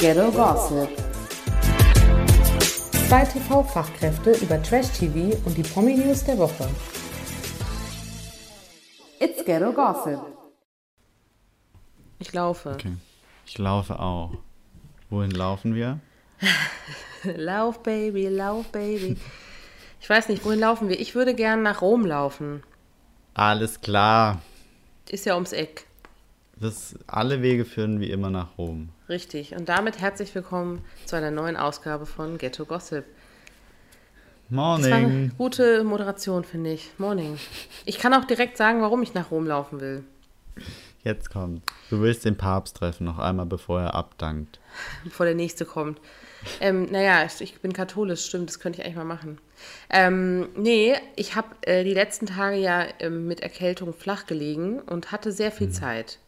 Ghetto Gossip. Zwei TV-Fachkräfte über Trash-TV und die Promi-News der Woche. It's Ghetto Gossip. Ich laufe. Okay. Ich laufe auch. Wohin laufen wir? Lauf, Baby, lauf, Baby. Ich weiß nicht, wohin laufen wir? Ich würde gern nach Rom laufen. Alles klar. Ist ja ums Eck. Das, alle Wege führen wie immer nach Rom. Richtig. Und damit herzlich willkommen zu einer neuen Ausgabe von Ghetto Gossip. Das war eine Morning. gute Moderation, finde ich. Morning. Ich kann auch direkt sagen, warum ich nach Rom laufen will. Jetzt kommt. Du willst den Papst treffen, noch einmal bevor er abdankt. bevor der nächste kommt. Ähm, naja, ich, bin katholisch, stimmt, das könnte ich eigentlich mal machen. Ähm, nee, ich habe äh, die letzten Tage ja ähm, mit Erkältung flach gelegen und hatte sehr viel Zeit.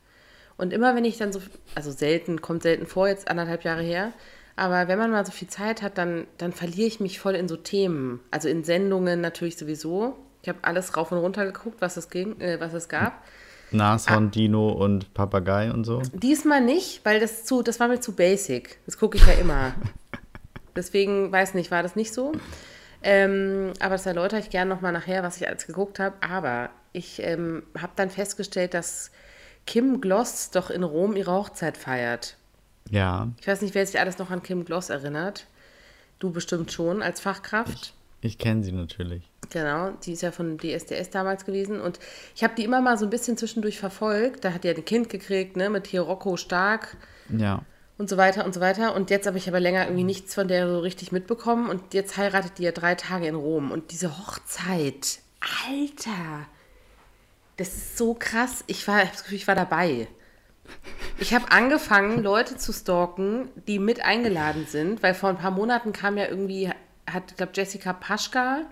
Und immer wenn ich dann so, also selten, kommt selten vor, jetzt anderthalb Jahre her, aber wenn man mal so viel Zeit hat, dann, dann verliere ich mich voll in so Themen. Also in Sendungen natürlich sowieso. Ich habe alles rauf und runter geguckt, was es, ging, äh, was es gab. Nashorn, Dino und Papagei und so. Diesmal nicht, weil das zu, das war mir zu basic. Das gucke ich ja immer. Deswegen, weiß nicht, war das nicht so. Ähm, aber das erläutere ich gerne nochmal nachher, was ich alles geguckt habe. Aber ich ähm, habe dann festgestellt, dass Kim Gloss doch in Rom ihre Hochzeit feiert. Ja, Ich weiß nicht, wer sich alles noch an Kim Gloss erinnert. Du bestimmt schon als Fachkraft. ich kenne sie natürlich. Genau, die ist ja von DSDS damals gewesen und ich habe die immer mal so ein bisschen zwischendurch verfolgt. Da hat die ja ein Kind gekriegt, ne, mit hier Rocco Stark Ja. und so weiter und so weiter. Und jetzt habe ich aber länger irgendwie nichts von der so richtig mitbekommen. Und jetzt heiratet die ja drei Tage in Rom. Und diese Hochzeit, Alter, das ist so krass. Ich war, ich hab das Gefühl, ich war dabei. Ich habe angefangen, Leute zu stalken, die mit eingeladen sind, weil vor ein paar Monaten kam ja irgendwie, hat, ich glaube, Jessica Paschka,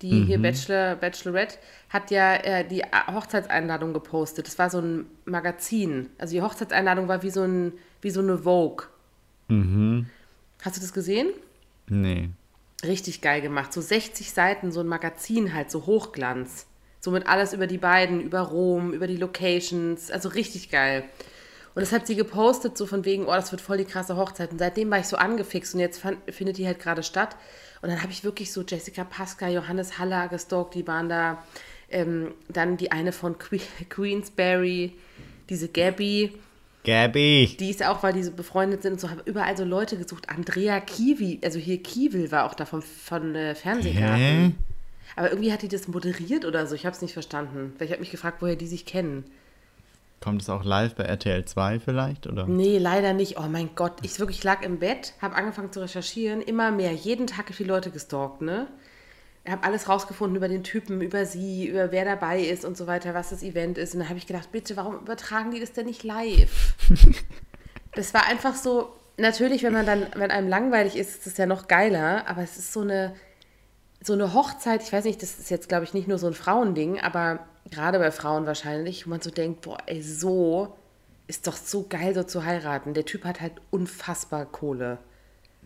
die hier Bachelor, Bachelorette, hat ja äh, die Hochzeitseinladung gepostet. Das war so ein Magazin. Also die Hochzeitseinladung war wie so, ein, wie so eine Vogue. Hast du das gesehen? Nee. Richtig geil gemacht. So 60 Seiten, so ein Magazin halt, so Hochglanz. So mit alles über die beiden, über Rom, über die Locations. Also richtig geil. Und das hat sie gepostet, so von wegen, oh, das wird voll die krasse Hochzeit. Und seitdem war ich so angefixt und jetzt fand, findet die halt gerade statt. Und dann habe ich wirklich so Jessica Pasca, Johannes Haller gestalkt, die waren da. Ähm, dann die eine von que Queensberry, diese Gabby. Gabby. Die ist auch, weil die so befreundet sind und so, habe überall so Leute gesucht. Andrea Kiwi, also hier Kiewel war auch da vom, von äh, Fernsehgarten. Aber irgendwie hat die das moderiert oder so. Ich habe es nicht verstanden. Weil ich habe mich gefragt, woher die sich kennen. Kommt es auch live bei RTL 2 vielleicht? Oder? Nee, leider nicht. Oh mein Gott, ich wirklich lag im Bett, habe angefangen zu recherchieren, immer mehr. Jeden Tag habe ich die Leute gestalkt, ne? Ich habe alles rausgefunden über den Typen, über sie, über wer dabei ist und so weiter, was das Event ist. Und dann habe ich gedacht, bitte, warum übertragen die das denn nicht live? das war einfach so, natürlich, wenn man dann, wenn einem langweilig ist, ist das ja noch geiler, aber es ist so eine, so eine Hochzeit, ich weiß nicht, das ist jetzt, glaube ich, nicht nur so ein Frauending, aber gerade bei Frauen wahrscheinlich, wo man so denkt, boah, ey, so ist doch so geil, so zu heiraten. Der Typ hat halt unfassbar Kohle.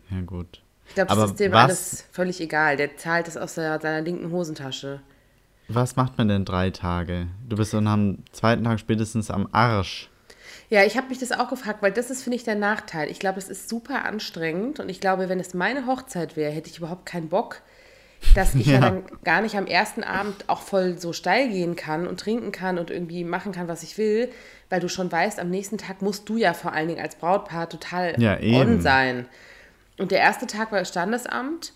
Ja, gut. Ich glaube, das ist dem was- alles völlig egal. Der zahlt das aus der, seiner linken Hosentasche. Was macht man denn drei Tage? Du bist dann am zweiten Tag spätestens am Arsch. Ja, ich habe mich das auch gefragt, weil das ist, finde ich, der Nachteil. Ich glaube, es ist super anstrengend und ich glaube, wenn es meine Hochzeit wäre, hätte ich überhaupt keinen Bock, dass ich ja. Ja. dann gar nicht am ersten Abend auch voll so steil gehen kann und trinken kann und irgendwie machen kann, was ich will, weil du schon weißt, am nächsten Tag musst du ja vor allen Dingen als Brautpaar total Ja, on sein. Und der erste Tag war das Standesamt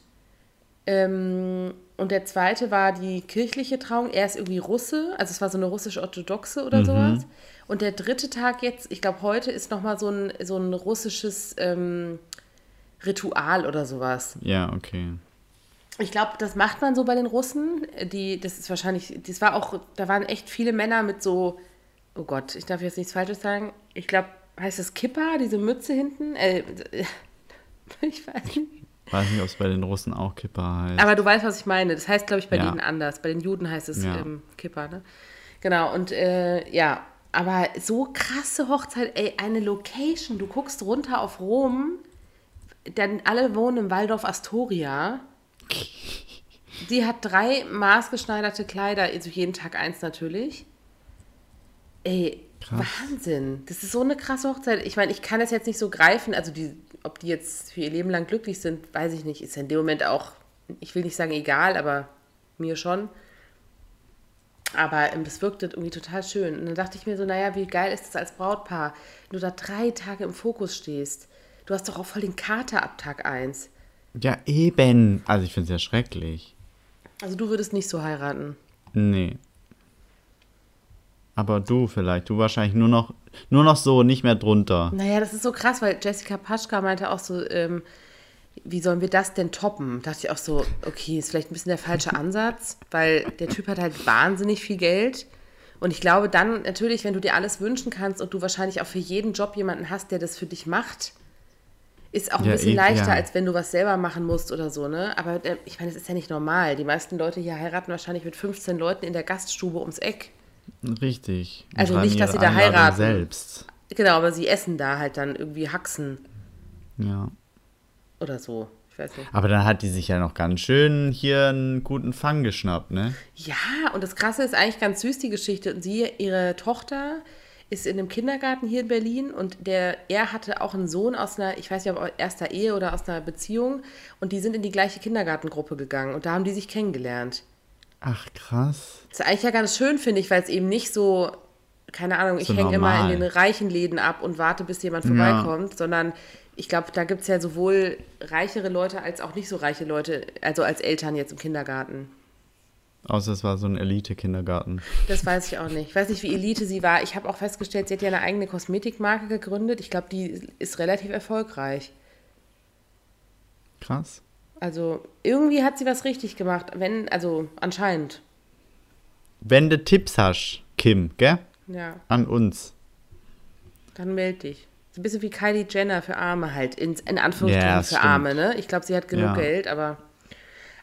ähm, und der zweite war die kirchliche Trauung. Er ist irgendwie Russe, also es war so eine russisch-orthodoxe oder sowas. Und der dritte Tag jetzt, ich glaube, heute ist nochmal so ein, so ein russisches ähm, Ritual oder sowas. Ja, okay. Ich glaube, das macht man so bei den Russen. Die, das ist wahrscheinlich, das war auch, da waren echt viele Männer mit so, oh Gott, ich darf jetzt nichts Falsches sagen. Ich glaube, heißt das Kippa, diese Mütze hinten? Äh, ich weiß nicht. Weiß nicht, ob es bei den Russen auch Kippa heißt. Aber du weißt, was ich meine. Das heißt, glaube ich, bei Ja. denen anders. Bei den Juden heißt es Ja. ähm, Kippa, ne? Genau, und äh, ja, aber so krasse Hochzeit, ey, eine Location. Du guckst runter auf Rom, dann alle wohnen im Waldorf Astoria. Die hat drei maßgeschneiderte Kleider, also jeden Tag eins natürlich. Ey, Krass. Wahnsinn. Das ist so eine krasse Hochzeit. Ich meine, ich kann das jetzt nicht so greifen. Also, die, ob die jetzt für ihr Leben lang glücklich sind, weiß ich nicht. Ist ja in dem Moment auch, ich will nicht sagen egal, aber mir schon. Aber ähm, das wirkte irgendwie total schön. Und dann dachte ich mir so, naja, wie geil ist das als Brautpaar, wenn du da drei Tage im Fokus stehst. Du hast doch auch voll den Kater ab Tag 1. Ja, eben. Also ich finde es ja schrecklich. Also du würdest nicht so heiraten. Nee. Aber du vielleicht. Du wahrscheinlich nur noch, nur noch so, nicht mehr drunter. Naja, das ist so krass, weil Jessica Paschka meinte auch so, ähm, wie sollen wir das denn toppen? Da dachte ich auch so, okay, ist vielleicht ein bisschen der falsche Ansatz, weil der Typ hat halt wahnsinnig viel Geld. Und ich glaube dann natürlich, wenn du dir alles wünschen kannst und du wahrscheinlich auch für jeden Job jemanden hast, der das für dich macht, ist auch ein Ja, bisschen eh, leichter, ja. als wenn du was selber machen musst oder so, ne? Aber äh, ich meine, das ist ja nicht normal. Die meisten Leute hier heiraten wahrscheinlich mit 15 Leuten in der Gaststube ums Eck. Richtig. Und Also nicht, dass sie da Einladung heiraten. Selbst. Genau, aber sie essen da halt dann irgendwie Haxen Ja. oder so. Ich weiß nicht. Aber dann hat die sich ja noch ganz schön hier einen guten Fang geschnappt, ne? Ja, und das Krasse ist eigentlich ganz süß, die Geschichte. Und sie, ihre Tochter, ist in einem Kindergarten hier in Berlin und der, er hatte auch einen Sohn aus einer, ich weiß nicht, ob aus erster Ehe oder aus einer Beziehung und die sind in die gleiche Kindergartengruppe gegangen und da haben die sich kennengelernt. Ach, krass. Das ist eigentlich ja ganz schön, finde ich, weil es eben nicht so, keine Ahnung, ich So hänge immer in den reichen Läden ab und warte, bis jemand Ja. vorbeikommt, sondern ich glaube, da gibt es ja sowohl reichere Leute als auch nicht so reiche Leute, also als Eltern jetzt im Kindergarten. Außer es war so ein Elite-Kindergarten. Das weiß ich auch nicht. Ich weiß nicht, wie Elite sie war. Ich habe auch festgestellt, sie hat ja eine eigene Kosmetikmarke gegründet. Ich glaube, die ist relativ erfolgreich. Krass. Also irgendwie hat sie was richtig gemacht. Wenn, also anscheinend. Wenn du Tipps hast, Kim, gell? Ja, An uns. dann meld dich. So ein bisschen wie Kylie Jenner für Arme halt. In, in Anführungsstrichen Ja, für stimmt. Arme, ne? Ich glaube, sie hat genug Ja. Geld, aber.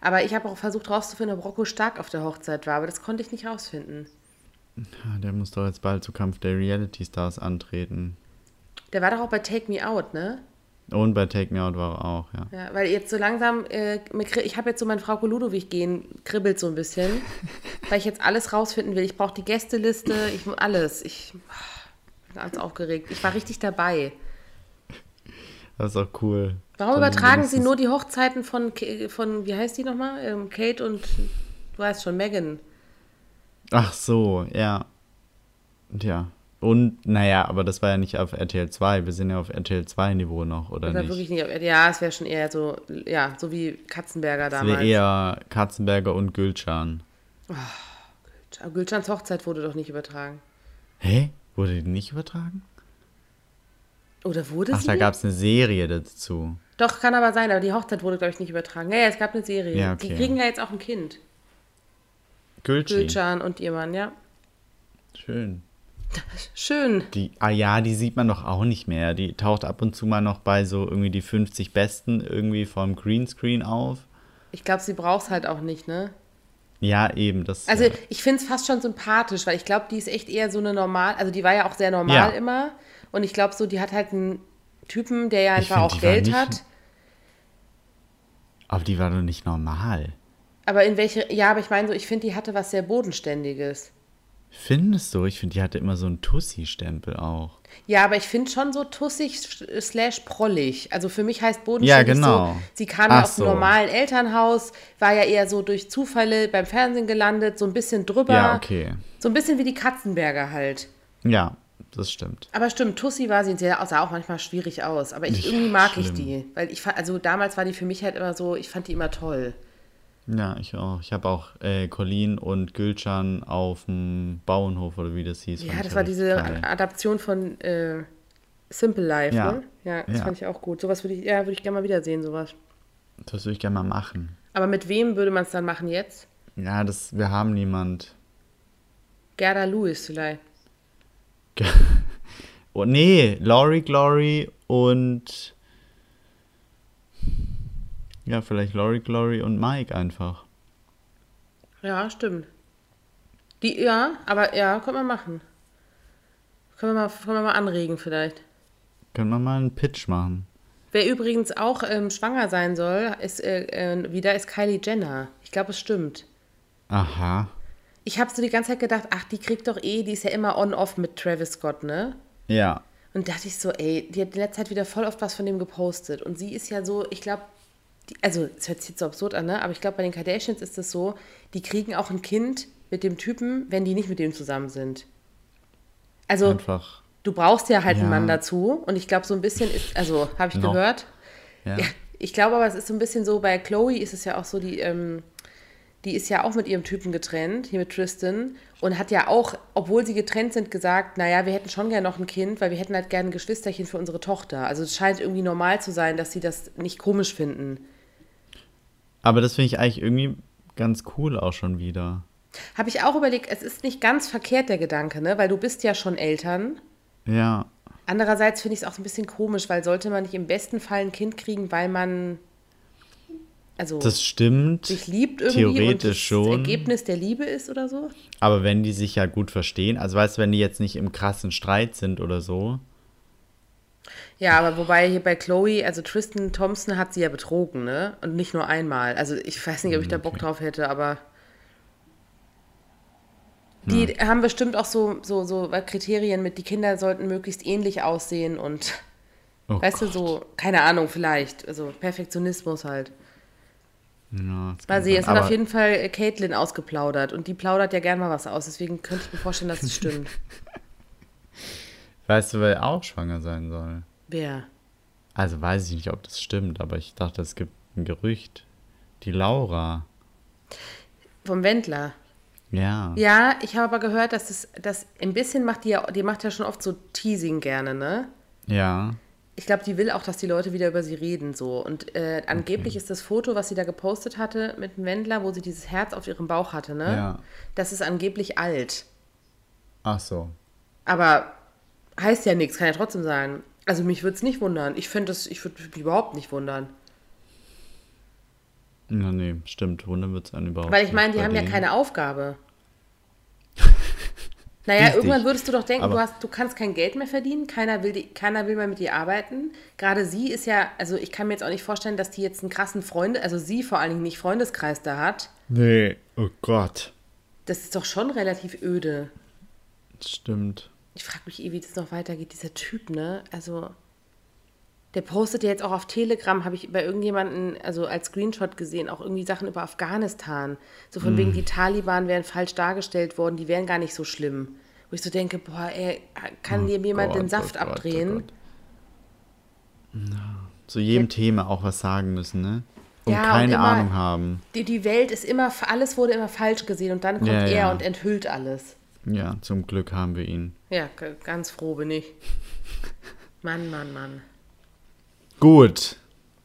Aber ich habe auch versucht rauszufinden, ob Rocco Stark auf der Hochzeit war, aber das konnte ich nicht rausfinden. Ja, der muss doch jetzt bald zu Kampf der Reality Stars antreten. Der war doch auch bei Take Me Out, ne? Und bei Take Me Out war er auch, ja. Ja, weil jetzt so langsam, äh, ich habe jetzt so mein Frau Ludowig gehen, kribbelt so ein bisschen, weil ich jetzt alles rausfinden will. Ich brauche die Gästeliste, ich alles. Ich bin ganz aufgeregt. Ich war richtig dabei. Das ist auch cool. Warum Dann übertragen Sie nur die Hochzeiten von, von wie heißt die nochmal? Ähm, Kate und, du weißt schon, Megan. Ach so, ja. Ja. Und, naja, aber das war ja nicht auf RTL 2. Wir sind ja auf RTL 2 Niveau noch, oder Das war nicht? wirklich nicht, ja, es wäre schon eher so, ja, so wie Katzenberger damals. wäre eher Katzenberger und Gülcan. Aber Gülschans Hochzeit wurde doch nicht übertragen. Hä? Wurde die nicht übertragen? Oder wurde Ach, sie? da gab es eine Serie dazu. Doch, kann aber sein, aber die Hochzeit wurde, glaube ich, nicht übertragen. Ja, ja, es gab eine Serie. Ja, Die okay. kriegen ja jetzt auch ein Kind. Gülcan und ihr Mann, ja. Schön. Schön. Die, ah ja, die sieht man doch auch nicht mehr. Die taucht ab und zu mal noch bei so irgendwie die 50 Besten irgendwie vom Greenscreen auf. Ich glaube, sie braucht es halt auch nicht, ne? Ja, eben. Das, Also ja. ich finde es fast schon sympathisch, weil ich glaube, die ist echt eher so eine normal, also die war ja auch sehr normal Ja. immer. Und ich glaube so, die hat halt einen Typen, der ja einfach find, auch Geld nicht- hat. Aber die war doch nicht normal. Aber in welche, ja, aber ich meine so, ich finde, die hatte was sehr Bodenständiges. Findest du? Ich finde, die hatte immer so einen Tussi-Stempel auch. Ja, aber ich finde schon so tussig slash prollig. Also für mich heißt bodenständig Ja, genau. so, sie kam Ach ja aus einem so. normalen Elternhaus, war ja eher so durch Zufälle beim Fernsehen gelandet, so ein bisschen drüber. Ja, okay. So ein bisschen wie die Katzenberger halt. Ja, das stimmt. Aber stimmt, Tussi war sie sie sah auch manchmal schwierig aus. Aber ich, Ja, irgendwie mag ich schlimm. die. Weil ich fand, also damals war die für mich halt immer so, ich fand die immer toll. Ja, ich auch. Ich habe auch äh, Colin und Gülcan auf dem Bauernhof oder wie das hieß. Ja, das ich war richtig diese geil. Adaption von äh, Simple Life, Ja. ne? Ja, das Ja. fand ich auch gut. Sowas würde ich, ja, würde ich gerne mal wiedersehen, sowas. Das würde ich gerne mal machen. Aber mit wem würde man es dann machen jetzt? Ja, das, wir haben niemand. Gerda Lewis vielleicht. Oh, nee, Laurie Glory und. Ja, vielleicht Laurie Glory und Mike einfach. Ja, stimmt. Die, ja, aber ja, können wir machen. Können wir mal, können wir mal anregen vielleicht. Können wir mal einen Pitch machen? Wer übrigens auch ähm, schwanger sein soll, ist äh, äh, wieder ist Kylie Jenner. Ich glaube, es stimmt. Aha. Ich habe so die ganze Zeit gedacht, ach, die kriegt doch eh, die ist ja immer on-off mit Travis Scott, ne? Ja. Und dachte ich so, ey, die hat in letzter Zeit wieder voll oft was von dem gepostet. Und sie ist ja so, ich glaube, also es hört sich jetzt so absurd an, ne? Aber ich glaube, bei den Kardashians ist es so, die kriegen auch ein Kind mit dem Typen, wenn die nicht mit dem zusammen sind. Also Einfach. du brauchst ja halt einen Ja. Mann dazu. Und ich glaube, so ein bisschen ist, also habe ich Noch. gehört. Ja. Ja, ich glaube aber, es ist so ein bisschen so, bei Chloe ist es ja auch so, die, ähm, die ist ja auch mit ihrem Typen getrennt, hier mit Tristan, und hat ja auch, obwohl sie getrennt sind, gesagt, naja, wir hätten schon gerne noch ein Kind, weil wir hätten halt gerne ein Geschwisterchen für unsere Tochter. Also es scheint irgendwie normal zu sein, dass sie das nicht komisch finden. Aber das finde ich eigentlich irgendwie ganz cool auch schon wieder. Habe ich auch überlegt, es ist nicht ganz verkehrt der Gedanke, ne? Weil du bist ja schon Eltern. Ja. Andererseits finde ich es auch ein bisschen komisch, weil sollte man nicht im besten Fall ein Kind kriegen, weil man also Das stimmt. sich liebt irgendwie und Theoretisch das schon. Ergebnis der Liebe ist oder so? Aber wenn die sich ja gut verstehen, also weißt du, wenn die jetzt nicht im krassen Streit sind oder so. Ja, aber wobei hier bei Chloe, also Tristan Thompson hat sie ja betrogen, ne? Und nicht nur einmal. Also ich weiß nicht, ob ich da Bock drauf hätte, aber die haben bestimmt auch so, so, so Kriterien mit, die Kinder sollten möglichst ähnlich aussehen und Oh weißt du, Gott. so, keine Ahnung, vielleicht. Also Perfektionismus halt. Ja, das sein. es hat auf jeden Fall Caitlin ausgeplaudert und die plaudert ja gern mal was aus, deswegen könnte ich mir vorstellen, dass es stimmt. weißt du, wer auch schwanger sein soll? Wer? Also weiß ich nicht, ob das stimmt, aber ich dachte, es gibt ein Gerücht. Die Laura. Vom Wendler. Ja. Ja, ich habe aber gehört, dass es das ein bisschen macht, die ja, die macht ja schon oft so Teasing gerne, ne? Ja. Ich glaube, die will auch, dass die Leute wieder über sie reden, so. Und äh, angeblich ist das Foto, was sie da gepostet hatte mit dem Wendler, wo sie dieses Herz auf ihrem Bauch hatte, ne? Ja. Das ist angeblich alt. Ach so. Aber heißt ja nichts, kann ja trotzdem sein. Also mich würde es nicht wundern. Ich finde das, ich würde mich überhaupt nicht wundern. Na nee, stimmt. Wundern wird es einen überhaupt Weil ich meine, die nicht haben ja denen. keine Aufgabe. Naja, Richtig. irgendwann würdest du doch denken, du, hast, du kannst kein Geld mehr verdienen, keiner will, die, keiner will mehr mit dir arbeiten. Gerade sie ist ja, also ich kann mir jetzt auch nicht vorstellen, dass die jetzt einen krassen Freunde, also sie vor allen Dingen nicht Freundeskreis da hat. Nee, oh Gott. Das ist doch schon relativ öde. Stimmt. Ich frage mich eh, wie das noch weitergeht, dieser Typ, ne? Also, der postet ja jetzt auch auf Telegram, habe ich bei irgendjemanden, also als Screenshot gesehen, auch irgendwie Sachen über Afghanistan. So von wegen, die Taliban wären falsch dargestellt worden, die wären gar nicht so schlimm. Wo ich so denke, boah, ey, kann dir jemand Gott, den Saft oh Gott, oh abdrehen? Gott. Zu jedem Thema auch was sagen müssen, ne? Und Ja, und keine immer- Ahnung haben. Die, die Welt ist immer, alles wurde immer falsch gesehen und dann kommt Ja, er ja. und enthüllt alles. Ja, zum Glück haben wir ihn. Ja, ganz froh bin ich. Mann, Mann, Mann. Gut.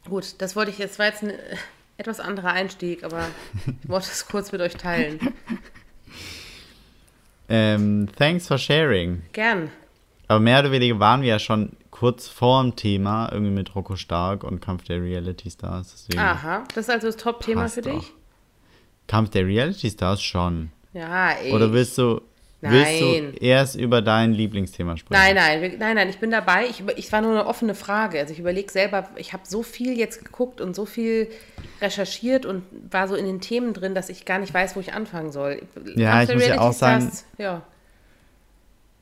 Gut, das wollte ich jetzt, war jetzt ein äh, etwas anderer Einstieg, aber ich wollte es kurz mit euch teilen. Ähm, thanks for sharing. Gern. Aber mehr oder weniger waren wir ja schon kurz vor dem Thema, irgendwie mit Rocco Stark und Kampf der Reality Stars. Deswegen Aha, das ist also das Top-Thema für dich? doch. Kampf der Reality Stars schon. Ja, ey. Oder willst du, willst Nein. du erst über dein Lieblingsthema sprechen? Nein, nein, nein, nein, ich bin dabei. Ich, ich war nur eine offene Frage. Also ich überlege selber, ich habe so viel jetzt geguckt und so viel recherchiert und war so in den Themen drin, dass ich gar nicht weiß, wo ich anfangen soll. Ja, Kampf ich muss ja auch sagen- Stars, Ja.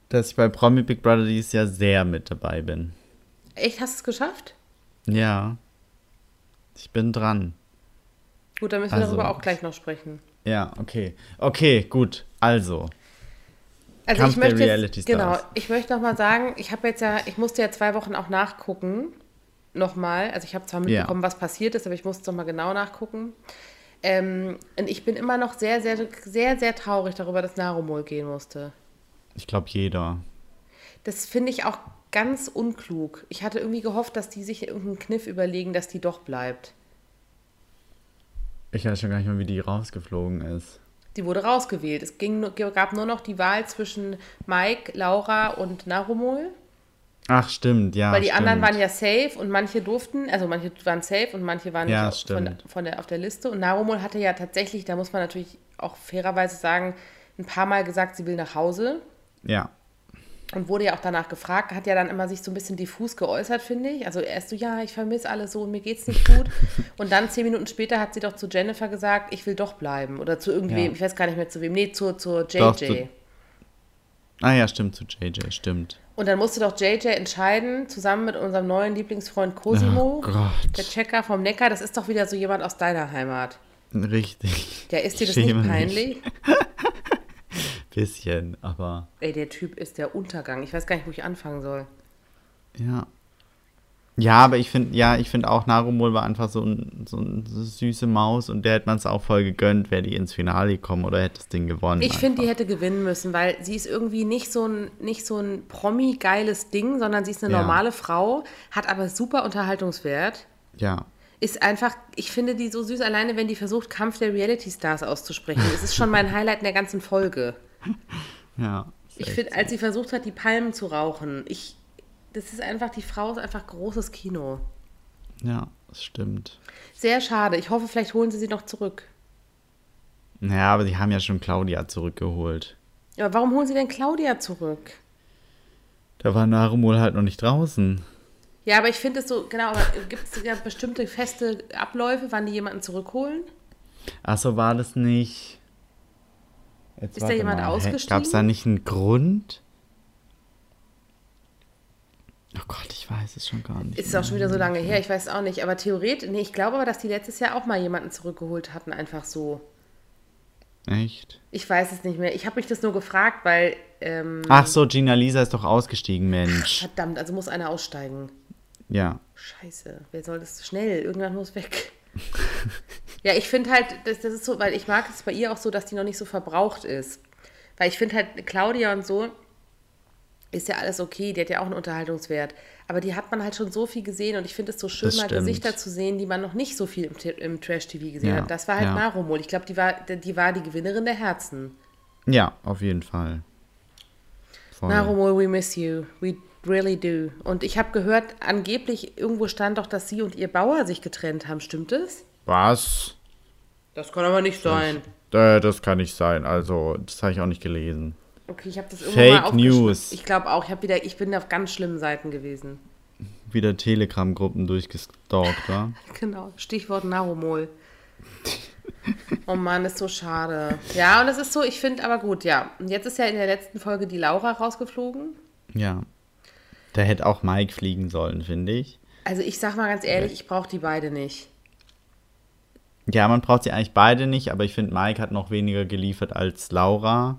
Dass ich bei Promi Big Brother dieses Jahr sehr mit dabei bin. Echt, hast du es geschafft? Ja. Ich bin dran. Gut, dann müssen wir Also- darüber auch gleich noch sprechen. Ja, okay. Okay, gut. Also. Also Kampf ich möchte jetzt, genau, ich möchte noch mal sagen, ich habe jetzt ja, ich musste ja zwei Wochen auch nachgucken, nochmal. Also ich habe zwar mitbekommen, was passiert ist, aber ich musste noch mal genau nachgucken. Ähm, und ich bin immer noch sehr, sehr, sehr, sehr traurig darüber, dass Narumol gehen musste. Ich glaube, jeder. Das finde ich auch ganz unklug. Ich hatte irgendwie gehofft, dass die sich irgendeinen Kniff überlegen, dass die doch bleibt. Ich weiß schon gar nicht mehr, wie die rausgeflogen ist. Die wurde rausgewählt. Es ging, gab nur noch die Wahl zwischen Mike, Laura und Narumol. Ach, stimmt, ja. Weil die stimmt. anderen waren ja safe und manche durften, also manche waren safe und manche waren Ja, nicht auf, von, von der, auf der Liste. Und Narumol hatte ja tatsächlich, da muss man natürlich auch fairerweise sagen, ein paar Mal gesagt, sie will nach Hause. Ja. Und wurde ja auch danach gefragt, hat ja dann immer sich so ein bisschen diffus geäußert, finde ich. Also erst so, ja, ich vermisse alles so und mir geht's nicht gut. und dann zehn Minuten später hat sie doch zu Jennifer gesagt, ich will doch bleiben. Oder zu irgendwem, Ja. ich weiß gar nicht mehr zu wem. Nee, zu, zur JJ. Doch, zu- Ah ja, stimmt, zu JJ, stimmt. und dann musste doch JJ entscheiden, zusammen mit unserem neuen Lieblingsfreund Cosimo, Oh der Checker vom Neckar, das ist doch wieder so jemand aus deiner Heimat. Richtig. Ja, ist dir das Schäme nicht peinlich? Bisschen, aber Ey, der Typ ist der Untergang. Ich weiß gar nicht, wo ich anfangen soll. ja. Ja, aber ich finde, ja, ich finde auch Narumol war einfach so, ein, so eine süße Maus und der hätte man es auch voll gegönnt, wäre die ins Finale gekommen oder hätte das Ding gewonnen. Ich finde, die hätte gewinnen müssen, weil sie ist irgendwie nicht so ein, nicht so ein Promi-geiles Ding, sondern sie ist eine Ja. normale Frau, hat aber super Unterhaltungswert. Ja. Ist einfach, ich finde die so süß, alleine wenn die versucht, Kampf der Reality-Stars auszusprechen. Es ist schon mein Highlight in der ganzen Folge. Ja. Ich finde, als sie versucht hat, die Palmen zu rauchen, ich, das ist einfach, die Frau ist einfach großes Kino. Ja, das stimmt. Sehr schade. Ich hoffe, vielleicht holen sie sie noch zurück. Naja, aber sie haben ja schon Claudia zurückgeholt. Aber warum holen sie denn Claudia zurück? Da war Narumol halt noch nicht draußen. Ja, aber ich finde es so, genau, aber gibt es ja bestimmte feste Abläufe, wann die jemanden zurückholen? Ach so, war das nicht. Jetzt Ist da jemand ausgestiegen? Gab es da nicht einen Grund? Oh Gott, ich weiß es schon gar nicht. Ist auch schon wieder so lange her, ich weiß auch nicht. Aber theoretisch, nee, ich glaube aber, dass die letztes Jahr auch mal jemanden zurückgeholt hatten, einfach so. Echt? Ich weiß es nicht mehr. Ich habe mich das nur gefragt, weil, ähm, Ach so, Gina Lisa ist doch ausgestiegen, Mensch. verdammt, also muss einer aussteigen. Ja. Scheiße, wer soll das schnell? Irgendwann muss weg. ja, ich finde halt, das, das ist so, weil ich mag es bei ihr auch so, dass die noch nicht so verbraucht ist. Weil ich finde halt, Claudia und so ist ja alles okay, die hat ja auch einen Unterhaltungswert. Aber die hat man halt schon so viel gesehen und ich finde es so schön, Das mal stimmt. Gesichter zu sehen, die man noch nicht so viel im, im Trash-TV gesehen Ja, hat. Das war halt ja. Narumol. Ich glaube, die war, die war die Gewinnerin der Herzen. Ja, auf jeden Fall. Voll. Narumol, we miss you. We really do. Und ich habe gehört, angeblich irgendwo stand doch, dass sie und ihr Bauer sich getrennt haben. Stimmt es? Was? Das kann aber nicht sein. Äh, das kann nicht sein. Also, das habe ich auch nicht gelesen. Okay, ich habe das irgendwo Fake mal aufgeschrieben. News. Ich glaube auch, ich, wieder, ich bin auf ganz schlimmen Seiten gewesen. Wieder Telegram-Gruppen durchgestalkt, wa? Genau, Stichwort Narumol. Oh Mann, ist so schade. Ja, und es ist so, ich finde aber gut, ja. Und jetzt ist ja in der letzten Folge die Laura rausgeflogen. Ja. Da hätte auch Mike fliegen sollen, finde ich. Also ich sag mal ganz ehrlich, ich brauche die beide nicht. Ja, man braucht sie eigentlich beide nicht, aber ich finde, Mike hat noch weniger geliefert als Laura.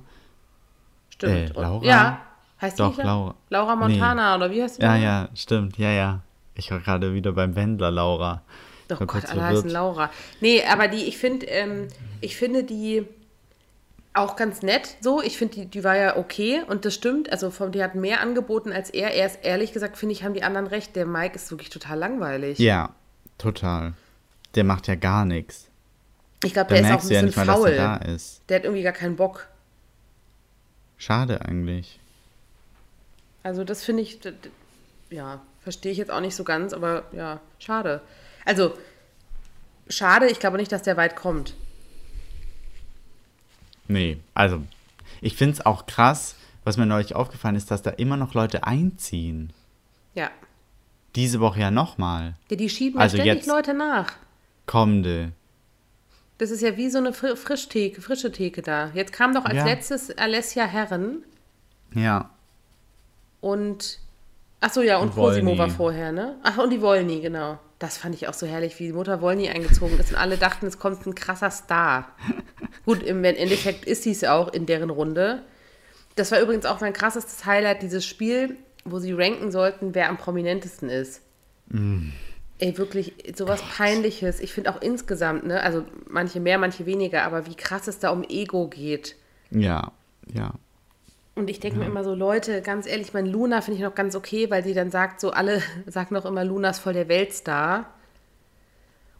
Stimmt. Äh, Laura? Ja, heißt die Doch, so? Laura. Laura Montana, oder wie heißt die? Ja, ja, stimmt. Ja, ja. Ich war gerade wieder beim Wendler, Laura. Doch Gott, alle verwirrt. heißen Laura. Nee, aber die, ich finde, ähm, ich finde die auch ganz nett so. Ich finde, die, die war ja okay und das stimmt. Also vom, die hat mehr angeboten als er. Er ist ehrlich gesagt, finde ich, haben die anderen recht. Der Mike ist wirklich total langweilig. Ja, total. Der macht ja gar nichts. Ich glaube, der ist auch ein du ja bisschen nicht mal, dass faul. er da ist. Der hat irgendwie gar keinen Bock. Schade eigentlich. Also das finde ich, ja, verstehe ich jetzt auch nicht so ganz, aber ja, schade. Also, schade, ich glaube nicht, dass der weit kommt. Nee, also ich finde es auch krass, was mir neulich aufgefallen ist, dass da immer noch Leute einziehen. Ja. Diese Woche ja nochmal. Die, die schieben Also ja ständig jetzt- Leute nach. Kommende. Das ist ja wie so eine Fri Frischtheke, frische Theke da. Jetzt kam doch als Ja. letztes Alessia Herren Ja. und ach so ja und, Und Cosimo war vorher, ne? Ach und die Wolny, genau. Das fand ich auch so herrlich, wie die Mutter Wolny eingezogen ist und alle dachten, es kommt ein krasser Star. Gut, im Endeffekt ist sie es auch in deren Runde. Das war übrigens auch mein krassestes Highlight, dieses Spiel, wo sie ranken sollten, wer am prominentesten ist. Ey, wirklich, sowas Peinliches. Ich finde auch insgesamt, ne, also manche mehr, manche weniger, aber wie krass es da um Ego geht. Ja. Ja. Und ich denke mir immer so, Leute, ganz ehrlich, mein Luna finde ich noch ganz okay, weil sie dann sagt, so alle sagen doch immer, Luna ist voll der Weltstar.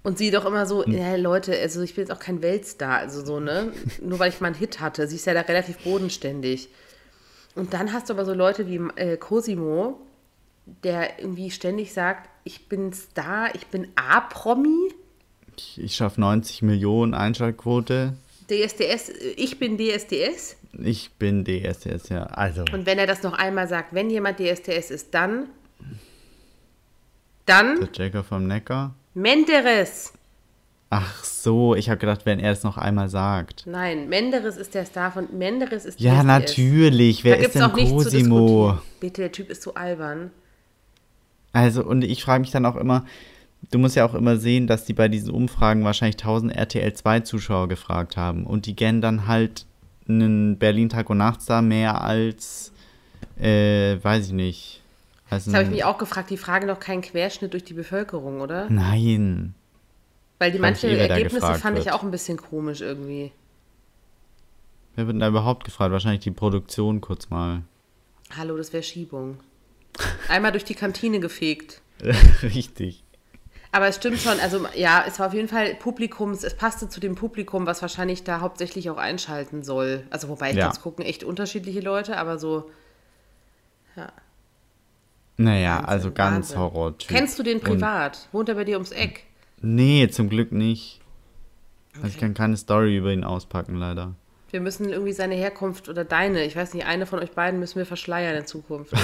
Und sie doch immer so, ja, Leute, also ich bin jetzt auch kein Weltstar, also so, ne? Nur weil ich mal einen Hit hatte. Sie ist ja da relativ bodenständig. Und dann hast du aber so Leute wie äh, Cosimo, der irgendwie ständig sagt, ich bin Star, ich bin A-Promi. Ich, ich schaffe 90 Millionen Einschaltquote. DSDS, äh, ich bin DSDS. Ich bin DSDS, ja. Also. Und wenn er das noch einmal sagt, wenn jemand DSDS ist, dann. Dann. Der Jacob vom Neckar. Menderes. Ach so, ich habe gedacht, wenn er es noch einmal sagt. Nein, Menderes ist der Star von Menderes ist Ja, DSDS. natürlich. Wer da ist gibt's denn auch nichts zu Cosimo? Bitte, der Typ ist so albern. Also, und ich frage mich dann auch immer, du musst ja auch immer sehen, dass die bei diesen Umfragen wahrscheinlich 1000 RTL 2 Zuschauer gefragt haben. Und die kennen dann halt einen Berlin Tag und Nachtstar mehr als, äh, weiß ich nicht. Als Das habe ich mich auch gefragt. Die fragen doch keinen Querschnitt durch die Bevölkerung, oder? Nein. Weil die manche eh, da Ergebnisse fand ich auch ein bisschen komisch irgendwie. Wer wird denn da überhaupt gefragt? Wahrscheinlich die Produktion kurz mal. Hallo, das wäre Schiebung. Einmal durch die Kantine gefegt. Richtig. Aber es stimmt schon, also ja, es war auf jeden Fall Publikums, es passte zu dem Publikum, was wahrscheinlich da hauptsächlich auch einschalten soll. Also wobei ich Ja. es gucken echt unterschiedliche Leute, aber so. Naja, Wahnsinn, also ganz Wahnsinn. Horror-Typ. Kennst du den Und- privat? Wohnt er bei dir ums Eck? Nee, zum Glück nicht. Also ich kann keine Story über ihn auspacken, leider. Wir müssen irgendwie seine Herkunft oder deine, ich weiß nicht, eine von euch beiden müssen wir verschleiern in Zukunft.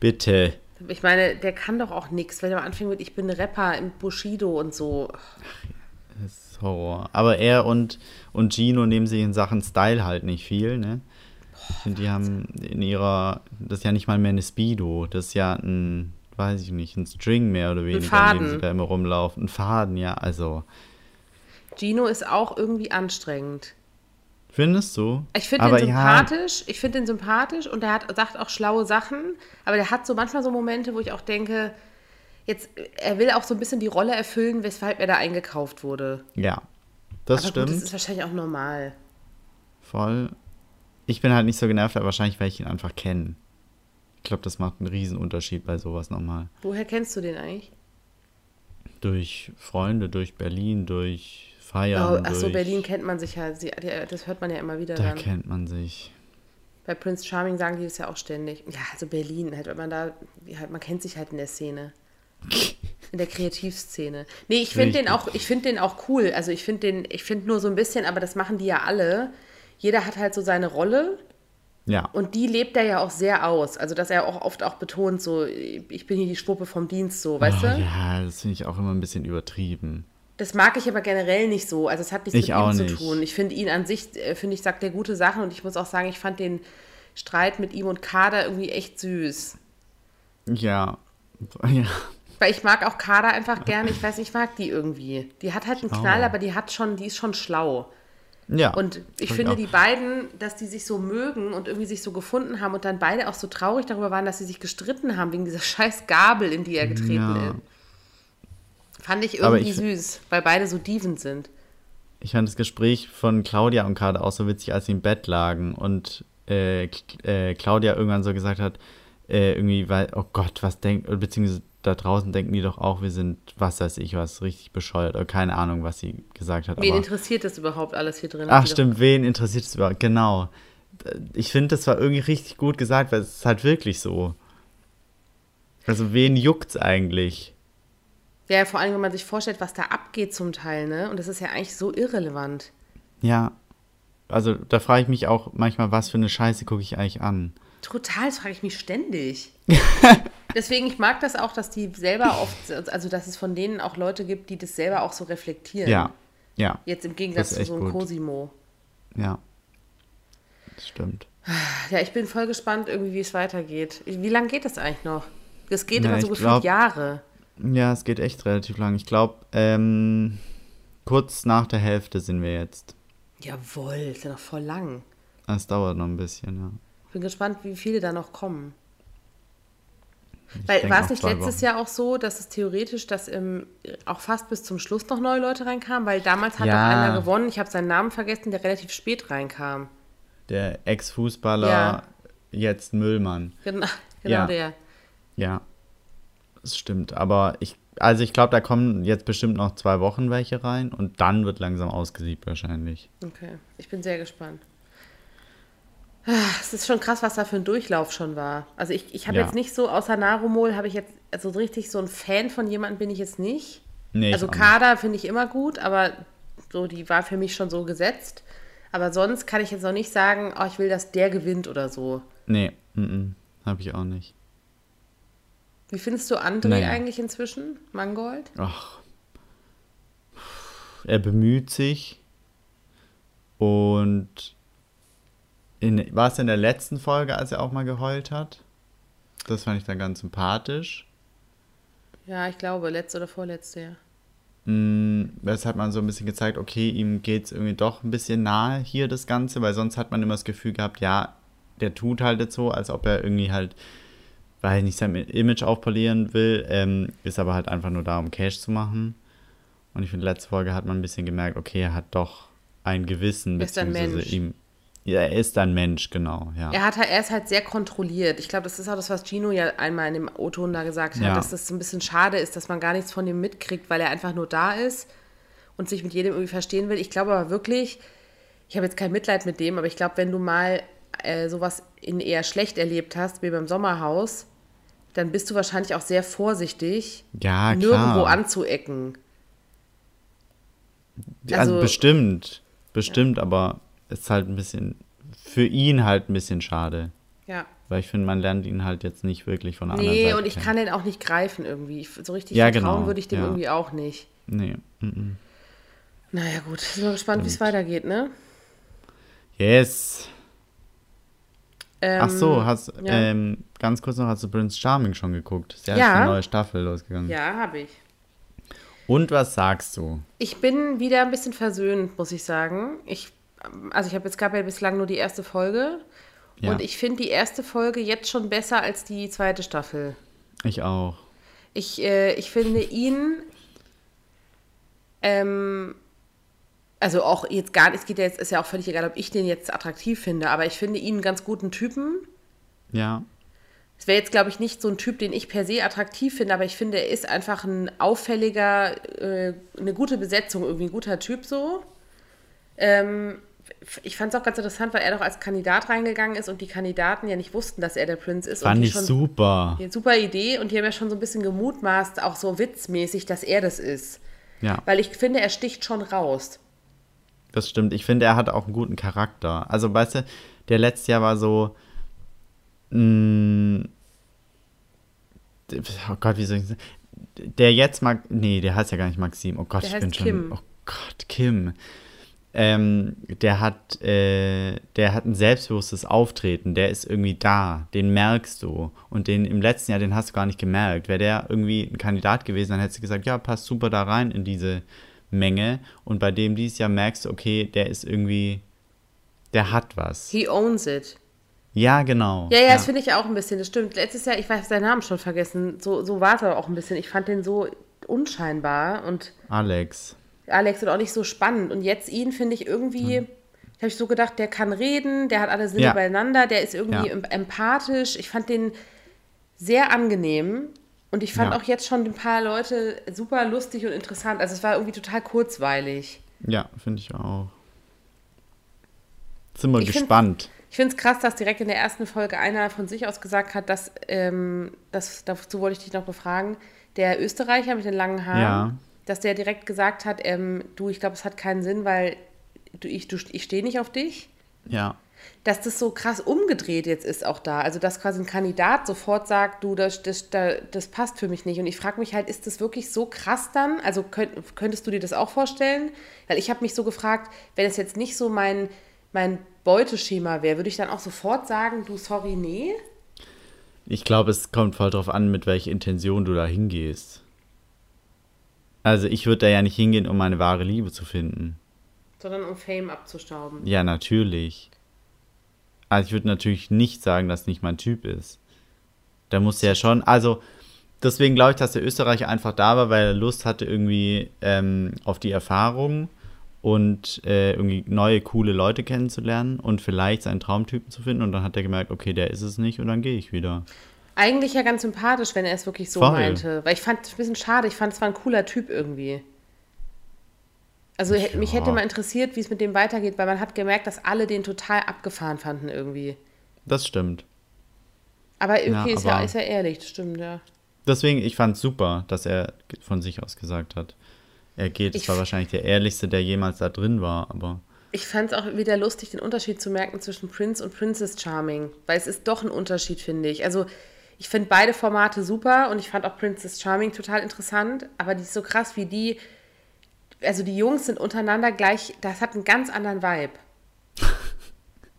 Bitte. Ich meine, der kann doch auch nichts, wenn er am Anfang mit, ich bin Rapper im Bushido und so. Das ist Horror. Aber er und, und Gino nehmen sich in Sachen Style halt nicht viel, ne? Ich finde, die haben in ihrer, das ist ja nicht mal mehr eine Speedo, das ist ja ein, weiß ich nicht, ein String mehr oder weniger, in dem sie da immer rumlaufen. Ein Faden, ja, also. Gino ist auch irgendwie anstrengend. Findest du? Ich finde Aber den ja, sympathisch, ich finde den sympathisch und er hat, sagt auch schlaue Sachen, aber der hat so manchmal so Momente, wo ich auch denke, jetzt, er will auch so ein bisschen die Rolle erfüllen, weshalb er da eingekauft wurde. Ja, das aber stimmt. gut, das ist wahrscheinlich auch normal. Voll. Ich bin halt nicht so genervt, aber wahrscheinlich, weil ich ihn einfach kenne. Ich glaube, das macht einen Riesenunterschied bei sowas nochmal. Woher kennst du den eigentlich? Durch Freunde, durch Berlin, durch Oh, Feiern. ach so, durch, Berlin kennt man sich ja, sie- das hört man ja immer wieder Da dann. kennt man sich. Bei Prince Charming sagen die das ja auch ständig. Ja, also Berlin, halt, wenn man da, halt, man kennt sich halt in der Szene. In der Kreativszene. Nee, ich finde den auch, ich finde den auch cool. Also ich finde den, ich finde nur so ein bisschen, aber das machen die ja alle. Jeder hat halt so seine Rolle Ja. und die lebt er ja auch sehr aus. Also dass er auch oft auch betont, so, ich bin hier die Schwuppe vom Dienst, so, weißt oh, du? Ja, das finde ich auch immer ein bisschen übertrieben. Das mag ich aber generell nicht so. Also es hat nichts Ich mit ihm nicht. zu tun. Ich finde ihn an sich, äh, finde ich, sagt er gute Sachen und ich muss auch sagen, ich fand den Streit mit ihm und Kader irgendwie echt süß. Ja. Ja. Weil ich mag auch Kader einfach gerne. Ich weiß, ich mag die irgendwie. Die hat halt einen Schlau. Knall, aber die hat schon, die ist schon schlau. Ja. Und ich Find finde auch. die beiden, dass die sich so mögen und irgendwie sich so gefunden haben und dann beide auch so traurig darüber waren, dass sie sich gestritten haben wegen dieser scheiß Gabel, in die er getreten Ja. ist. Fand ich irgendwie ich- süß, weil beide so Dieven sind. Ich fand das Gespräch von Claudia und Kader auch so witzig, als sie im Bett lagen und äh, äh, Claudia irgendwann so gesagt hat, äh, irgendwie, weil, oh Gott, was denkt, beziehungsweise da draußen denken die doch auch, wir sind, was weiß ich, was richtig bescheuert, oder keine Ahnung, was sie gesagt hat. Wen aber, interessiert das überhaupt alles hier drin? ach Die doch- stimmt, wen interessiert es überhaupt? Genau. Ich finde, das war irgendwie richtig gut gesagt, weil es ist halt wirklich so. Also, wen juckt's eigentlich? Ja, vor allem, wenn man sich vorstellt, was da abgeht zum Teil, ne? Und das ist ja eigentlich so irrelevant. Ja. Also, da frage ich mich auch manchmal, was für eine Scheiße gucke ich eigentlich an? Total, das frage ich mich ständig. Deswegen, ich mag das auch, dass die selber oft, also dass es von denen auch Leute gibt, die das selber auch so reflektieren. Ja. Ja. Jetzt im Gegensatz zu so einem gut. Cosimo. Ja. Das stimmt. Ja, ich bin voll gespannt, irgendwie, wie es weitergeht. Wie lange geht das eigentlich noch? Das geht Na, immer so gefühlt Jahre. Ja, es geht echt relativ lang. Ich glaube, ähm, kurz nach der Hälfte sind wir jetzt. Jawohl, ist ja noch voll lang. Es dauert noch ein bisschen, ja. Bin gespannt, wie viele da noch kommen. Weil denk war es nicht letztes Wochen. Jahr auch so, dass es theoretisch, dass im, auch fast bis zum Schluss noch neue Leute reinkamen? Weil damals hat Ja. auch einer gewonnen, ich habe seinen Namen vergessen, der relativ spät reinkam. Der Ex-Fußballer, Ja. jetzt Müllmann. Genau, genau Ja. der. Ja, das stimmt. Aber ich, also ich glaube, da kommen jetzt bestimmt noch zwei Wochen welche rein und dann wird langsam ausgesiebt wahrscheinlich. Okay, ich bin sehr gespannt. Ah, Es ist schon krass, was da für ein Durchlauf schon war. Also ich, ich habe Ja. jetzt nicht so, außer Narumol habe ich jetzt, also so richtig so ein Fan von jemandem bin ich jetzt nicht. Nee, also. Kader finde ich immer gut, aber so, die war für mich schon so gesetzt. Aber sonst kann ich jetzt noch nicht sagen, oh, ich will, dass der gewinnt oder so. Nee, habe ich auch nicht. Wie findest du André Naja. eigentlich inzwischen, Mangold? Ach. Er bemüht sich. Und in, war es in der letzten Folge, als er auch mal geheult hat? Das fand ich dann ganz sympathisch. Ja, ich glaube, letzte oder vorletzte, ja. Mm, Das hat man so ein bisschen gezeigt, okay, ihm geht es irgendwie doch ein bisschen nahe hier das Ganze, weil sonst hat man immer das Gefühl gehabt, ja, der tut halt jetzt so, als ob er irgendwie halt, weil er nicht sein Image aufpolieren will, ähm, ist aber halt einfach nur da, um Cash zu machen. Und ich finde, letzte Folge hat man ein bisschen gemerkt, okay, er hat doch ein Gewissen, Er ist ein beziehungsweise Mensch. ihm. Ja, er ist ein Mensch, genau, ja. Er, hat, halt- er ist halt sehr kontrolliert. Ich glaube, das ist auch das, was Gino ja einmal in dem O-Ton da gesagt hat, Ja. dass das so ein bisschen schade ist, dass man gar nichts von ihm mitkriegt, weil er einfach nur da ist und sich mit jedem irgendwie verstehen will. Ich glaube aber wirklich, ich habe jetzt kein Mitleid mit dem, aber ich glaube, wenn du mal äh, sowas in eher schlecht erlebt hast, wie beim Sommerhaus, dann bist du wahrscheinlich auch sehr vorsichtig, Ja, nirgendwo anzuecken. also, also- bestimmt, bestimmt, aber es ist halt ein bisschen, für ihn halt ein bisschen schade. Ja. Weil ich finde, man lernt ihn halt jetzt nicht wirklich von der anderen Nee, Seite und ich kennen. kann den auch nicht greifen irgendwie. So richtig Ja, vertrauen genau, würde ich dem ja. irgendwie auch nicht. Nee. mhm. Naja, gut. Sind wir gespannt, wie es weitergeht, ne? Yes. Ähm, Ach so, hast, ja. ähm, ganz kurz noch, hast du Prince Charming schon geguckt? Ist ja, Ja. eine neue Staffel losgegangen. Ja, habe ich. Und was sagst du? Ich bin wieder ein bisschen versöhnt, muss ich sagen. Ich, also ich habe jetzt gab ja bislang nur die erste Folge. Ja. Und ich finde die erste Folge jetzt schon besser als die zweite Staffel. Ich auch. Ich, äh, ich finde ihn, ähm, also auch jetzt gar nicht, es geht ja jetzt, ist ja auch völlig egal, ob ich den jetzt attraktiv finde, aber ich finde ihn einen ganz guten Typen. Ja. Es wäre jetzt, glaube ich, nicht so ein Typ, den ich per se attraktiv finde, aber ich finde, er ist einfach ein auffälliger, äh, eine gute Besetzung, irgendwie ein guter Typ so. Ähm, ich fand es auch ganz interessant, weil er doch als Kandidat reingegangen ist und die Kandidaten ja nicht wussten, dass er der Prinz ist. Fand ich schon, super. Super Idee und die haben ja schon so ein bisschen gemutmaßt, auch so witzmäßig, dass er das ist. Ja, Weil ich finde, er sticht schon raus. Das stimmt. Ich finde, er hat auch einen guten Charakter. Also, weißt du, der letzte Jahr war so. Mh, oh Gott, wie soll ich sagen? Der jetzt mag. Nee, der heißt ja gar nicht Maxim. Oh Gott, Der ich bin schon. Kim. Oh Gott, Kim. Ähm, der hat, äh, der hat ein selbstbewusstes Auftreten, der ist irgendwie da, den merkst du. Und den im letzten Jahr, den hast du gar nicht gemerkt. Wäre der irgendwie ein Kandidat gewesen, dann hättest du gesagt, ja, passt super da rein in diese Menge. Und bei dem dieses Jahr merkst du, okay, der ist irgendwie, der hat was. He owns it. Ja, genau. Ja, ja, das finde ich auch ein bisschen, das stimmt. Letztes Jahr, ich weiß seinen Namen schon vergessen, so, so war er auch ein bisschen. Ich fand den so unscheinbar und Alex. Alex und auch nicht so spannend. Und jetzt ihn finde ich irgendwie, habe ich so gedacht, der kann reden, der hat alle Sinne Ja. beieinander, der ist irgendwie Ja. em- empathisch. Ich fand den sehr angenehm. Und ich fand Ja. auch jetzt schon ein paar Leute super lustig und interessant. Also es war irgendwie total kurzweilig. Ja, finde ich auch. Sind wir Ich find- gespannt. Ich finde es krass, dass direkt in der ersten Folge einer von sich aus gesagt hat, dass, ähm, das, dazu wollte ich dich noch befragen, der Österreicher mit den langen Haaren, Ja. dass der direkt gesagt hat, ähm, du, ich glaube, es hat keinen Sinn, weil du, ich, du, ich stehe nicht auf dich. Ja. Dass das so krass umgedreht jetzt ist auch da. Also, dass quasi ein Kandidat sofort sagt, du, das, das, das, passt für mich nicht. Und ich frage mich halt, ist das wirklich so krass dann? Also, könnt, könntest du dir das auch vorstellen? Weil ich habe mich so gefragt, wenn es jetzt nicht so mein, mein Beuteschema wäre, würde ich dann auch sofort sagen, du, sorry, nee? Ich glaube, es kommt voll drauf an, mit welcher Intention du da hingehst. Also ich würde da ja nicht hingehen, um meine wahre Liebe zu finden. Sondern um Fame abzustauben. Ja, natürlich. Also ich würde natürlich nicht sagen, dass nicht mein Typ ist. Da muss ja schon, also deswegen glaube ich, dass der Österreicher einfach da war, weil er Lust hatte irgendwie ähm, auf die Erfahrung und äh, irgendwie neue, coole Leute kennenzulernen und vielleicht seinen Traumtypen zu finden. Und dann hat er gemerkt, okay, der ist es nicht und dann gehe ich wieder. Eigentlich ja ganz sympathisch, wenn er es wirklich so Voll. meinte. Weil ich fand es ein bisschen schade. Ich fand, es war ein cooler Typ irgendwie. Also hä- mich Ja. hätte mal interessiert, wie es mit dem weitergeht, weil man hat gemerkt, dass alle den total abgefahren fanden irgendwie. Das stimmt. Aber okay, Ja, ist, ja, aber- ist ja ehrlich, das stimmt, ja. Deswegen, ich fand es super, dass er von sich aus gesagt hat. Er geht, Ich es war wahrscheinlich der ehrlichste, der jemals da drin war, aber Ich fand es auch wieder lustig, den Unterschied zu merken zwischen Prince und Princess Charming, weil es ist doch ein Unterschied, finde ich. Also ich finde beide Formate super und ich fand auch Princess Charming total interessant, aber die ist so krass, wie die, also die Jungs sind untereinander gleich, das hat einen ganz anderen Vibe.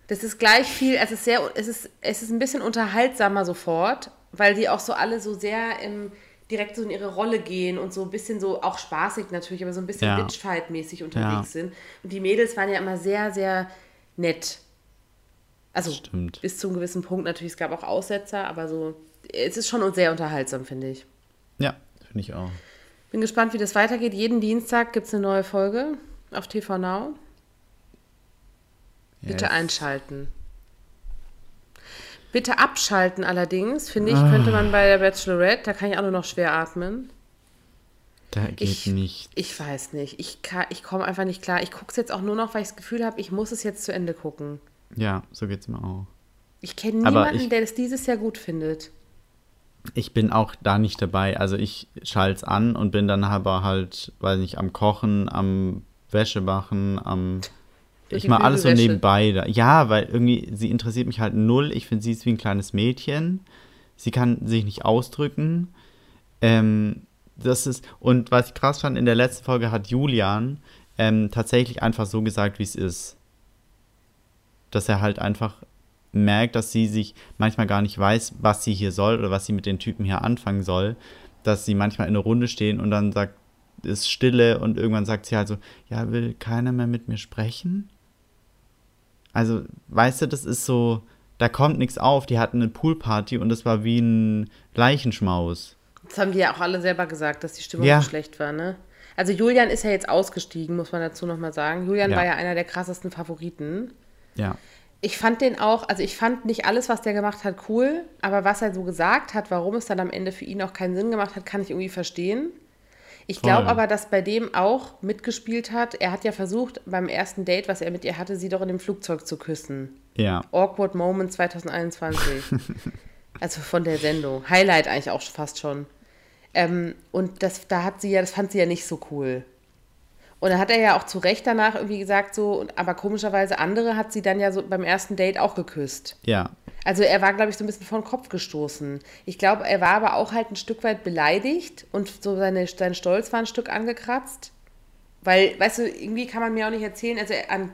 Das ist gleich viel, es ist sehr, es ist, es ist ein bisschen unterhaltsamer sofort, weil die auch so alle so sehr im, direkt so in ihre Rolle gehen und so ein bisschen so, auch spaßig natürlich, aber so ein bisschen Ja. Bitchfight-mäßig unterwegs Ja. sind. Und die Mädels waren ja immer sehr, sehr nett. Also Stimmt. bis zu einem gewissen Punkt natürlich, es gab auch Aussetzer, aber so, es ist schon sehr unterhaltsam, finde ich. Ja, finde ich auch. Bin gespannt, wie das weitergeht. Jeden Dienstag gibt es eine neue Folge auf TV Now. Bitte Yes. einschalten. Bitte abschalten allerdings, finde ich, könnte man bei der Bachelorette, da kann ich auch nur noch schwer atmen. Da geht Ich, nicht. ich weiß nicht. Ich, kann- ich komme einfach nicht klar. Ich gucke es jetzt auch nur noch, weil ich das Gefühl habe, ich muss es jetzt zu Ende gucken. Ja, so geht's mir auch. Ich kenne niemanden, ich- der das dieses Jahr gut findet. Ich bin auch da nicht dabei. Also ich schalte es an und bin dann aber halt, weiß nicht, am Kochen, am Wäschebachen, am. Ich mache alles so nebenbei. Da. Ja, weil irgendwie, sie interessiert mich halt null. Ich finde, sie ist wie ein kleines Mädchen. Sie kann sich nicht ausdrücken. Ähm, das ist, und was ich krass fand, in der letzten Folge hat Julian ähm, tatsächlich einfach so gesagt, wie es ist. Dass er halt einfach merkt, dass sie sich manchmal gar nicht weiß, was sie hier soll oder was sie mit den Typen hier anfangen soll. Dass sie manchmal in einer Runde stehen und dann sagt, ist Stille und irgendwann sagt sie halt so, ja, will keiner mehr mit mir sprechen? Also, weißt du, das ist so, da kommt nichts auf. Die hatten eine Poolparty und das war wie ein Leichenschmaus. Das haben die ja auch alle selber gesagt, dass die Stimmung Ja. so schlecht war, ne? Also Julian ist ja jetzt ausgestiegen, muss man dazu nochmal sagen. Julian Ja. war ja einer der krassesten Favoriten. Ja. Ich fand den auch, also ich fand nicht alles, was der gemacht hat, cool, aber was er so gesagt hat, warum es dann am Ende für ihn auch keinen Sinn gemacht hat, kann ich irgendwie verstehen. Ich glaube aber, dass bei dem auch mitgespielt hat. Er hat ja versucht, beim ersten Date, was er mit ihr hatte, sie doch in dem Flugzeug zu küssen. Ja. Awkward Moment 2021. also von der Sendung. Highlight eigentlich auch fast schon. Ähm, und das, da hat sie ja, das fand sie ja nicht so cool. Und dann hat er ja auch zu Recht danach irgendwie gesagt, so, aber komischerweise andere hat sie dann ja so beim ersten Date auch geküsst. Ja. Also er war, glaube ich, so ein bisschen vor den Kopf gestoßen. Ich glaube, er war aber auch halt ein Stück weit beleidigt und so seine, sein Stolz war ein Stück angekratzt. Weil, weißt du, irgendwie kann man mir auch nicht erzählen, also er, an,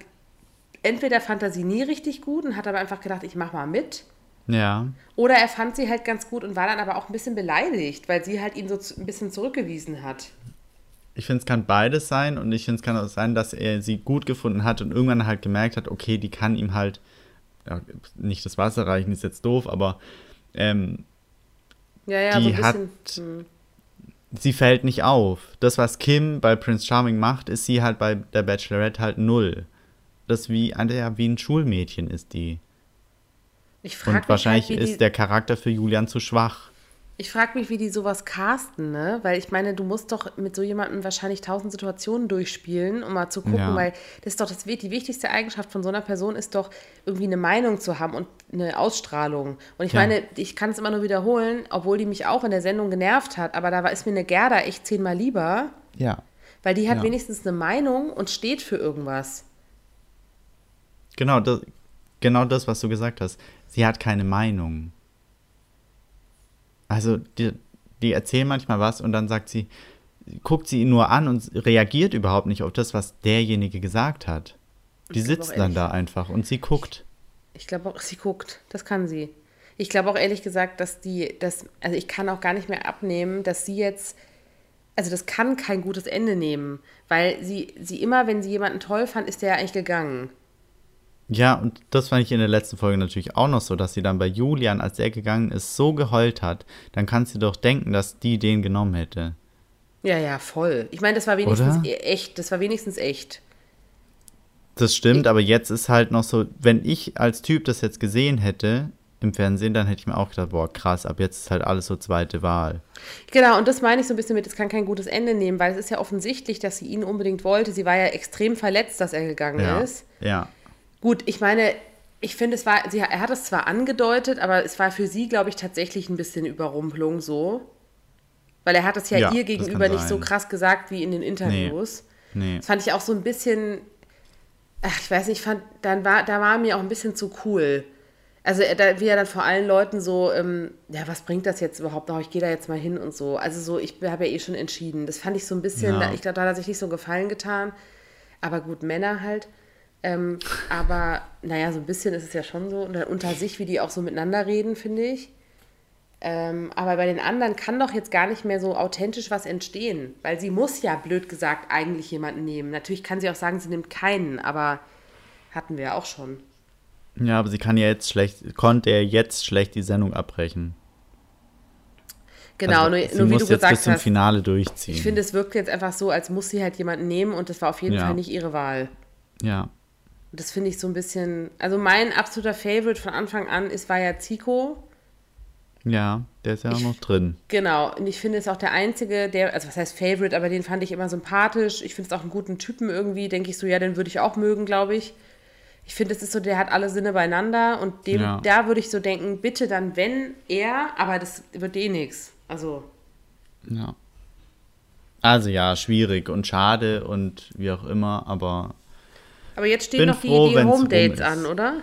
entweder fand er sie nie richtig gut und hat aber einfach gedacht, ich mach mal mit. Ja. Oder er fand sie halt ganz gut und war dann aber auch ein bisschen beleidigt, weil sie halt ihn so ein bisschen zurückgewiesen hat. Ich finde, es kann beides sein und ich finde, es kann auch sein, dass er sie gut gefunden hat und irgendwann halt gemerkt hat, okay, die kann ihm halt ja, nicht das Wasser reichen, ist jetzt doof, aber ähm, Ja, ja, Die so ein hat- bisschen. hm. sie fällt nicht auf. Das, was Kim bei Prince Charming macht, ist sie halt bei der Bachelorette halt null. Das wie, ja, wie ein Schulmädchen ist die. Ich frage Und mich, wahrscheinlich halt, ist der Charakter für Julian zu schwach. Ich frage mich, wie die sowas casten, ne? Weil ich meine, du musst doch mit so jemandem wahrscheinlich tausend Situationen durchspielen, um mal zu gucken, Ja. weil das ist doch das, die wichtigste Eigenschaft von so einer Person ist doch, irgendwie eine Meinung zu haben und eine Ausstrahlung. Und ich Ja. meine, ich kann es immer nur wiederholen, obwohl die mich auch in der Sendung genervt hat, aber da war, ist mir eine Gerda echt zehnmal lieber, Ja. weil die hat Ja. wenigstens eine Meinung und steht für irgendwas. Genau das, genau das, was du gesagt hast. Sie hat keine Meinung. Also, die, die erzählen manchmal was und dann sagt sie, guckt sie ihn nur an und reagiert überhaupt nicht auf das, was derjenige gesagt hat. Die Ich sitzt dann da einfach und sie guckt. Ich glaube auch, sie guckt. Das kann sie. Ich glaube auch ehrlich gesagt, dass die, dass, also ich kann auch gar nicht mehr abnehmen, dass sie jetzt, also das kann kein gutes Ende nehmen, weil sie, sie immer, wenn sie jemanden toll fand, ist der ja eigentlich gegangen. Ja, und das fand ich in der letzten Folge natürlich auch noch so, dass sie dann bei Julian, als er gegangen ist, so geheult hat. Dann kannst du doch denken, dass die den genommen hätte. Ja, ja, voll. Ich meine, das war wenigstens Oder? e- echt. Das war wenigstens echt. Das stimmt, aber jetzt ist halt noch so, wenn ich als Typ das jetzt gesehen hätte im Fernsehen, dann hätte ich mir auch gedacht, boah, krass, ab jetzt ist halt alles so zweite Wahl. Genau, und das meine ich so ein bisschen mit, es kann kein gutes Ende nehmen, weil es ist ja offensichtlich, dass sie ihn unbedingt wollte. Sie war ja extrem verletzt, dass er gegangen Ja. ist. Ja. Gut, ich meine, ich finde, es war, sie, er hat es zwar angedeutet, aber es war für sie, glaube ich, tatsächlich ein bisschen Überrumpelung so. Weil er hat es ja, Ja, ihr gegenüber nicht so krass gesagt wie in den Interviews. Nee. Das fand ich auch so ein bisschen, ach, ich weiß nicht, ich fand, dann war, da war mir auch ein bisschen zu cool. Also da, wie er dann vor allen Leuten so, ähm, ja, was bringt das jetzt überhaupt noch? Ich gehe da jetzt mal hin und so. Also so, ich habe ja eh schon entschieden. Das fand ich so ein bisschen, Ja. da, ich glaube, da hat er sich nicht so einen Gefallen getan. Aber gut, Männer halt. Ähm, aber naja, so ein bisschen ist es ja schon so. Unter sich, wie die auch so miteinander reden, finde ich. Ähm, aber bei den anderen kann doch jetzt gar nicht mehr so authentisch was entstehen. Weil sie muss ja, blöd gesagt, eigentlich jemanden nehmen. Natürlich kann sie auch sagen, sie nimmt keinen, aber hatten wir ja auch schon. Ja, aber sie kann ja jetzt schlecht, konnte er jetzt schlecht die Sendung abbrechen. Genau, also, nur, sie nur wie muss du jetzt bis gesagt zum hast. Finale durchziehen. Ich finde, es wirkt jetzt einfach so, als muss sie halt jemanden nehmen und das war auf jeden Ja. Fall nicht ihre Wahl. ja, Und das finde ich so ein bisschen. Also mein absoluter Favorite von Anfang an ist, war ja Zico. ja, der ist ja auch Ich- noch drin. Genau. Und ich finde, es auch der einzige, der, also was heißt Favorite, aber den fand ich immer sympathisch. Ich finde es auch einen guten Typen irgendwie. Denke ich so, ja, den würde ich auch mögen, glaube ich. Ich finde, es ist so, der hat alle Sinne beieinander und dem, Ja. da würde ich so denken, bitte dann, wenn er, aber das wird eh nix. Also, Ja. Also ja, schwierig und schade und wie auch immer, aber aber jetzt stehen Bin noch die, froh, die wenn's Home rum Dates ist. an, oder?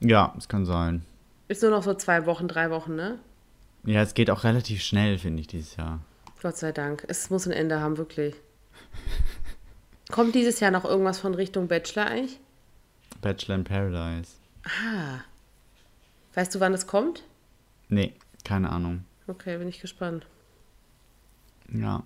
ja, es kann sein. Ist nur noch so zwei Wochen, drei Wochen, ne? Ja, es geht auch relativ schnell, finde ich, dieses Jahr. Gott sei Dank. Es muss ein Ende haben, wirklich. Kommt dieses Jahr noch irgendwas von Richtung Bachelor eigentlich? Bachelor in Paradise. Ah. Weißt du, wann es kommt? Nee, keine Ahnung. Okay, bin ich gespannt. Ja.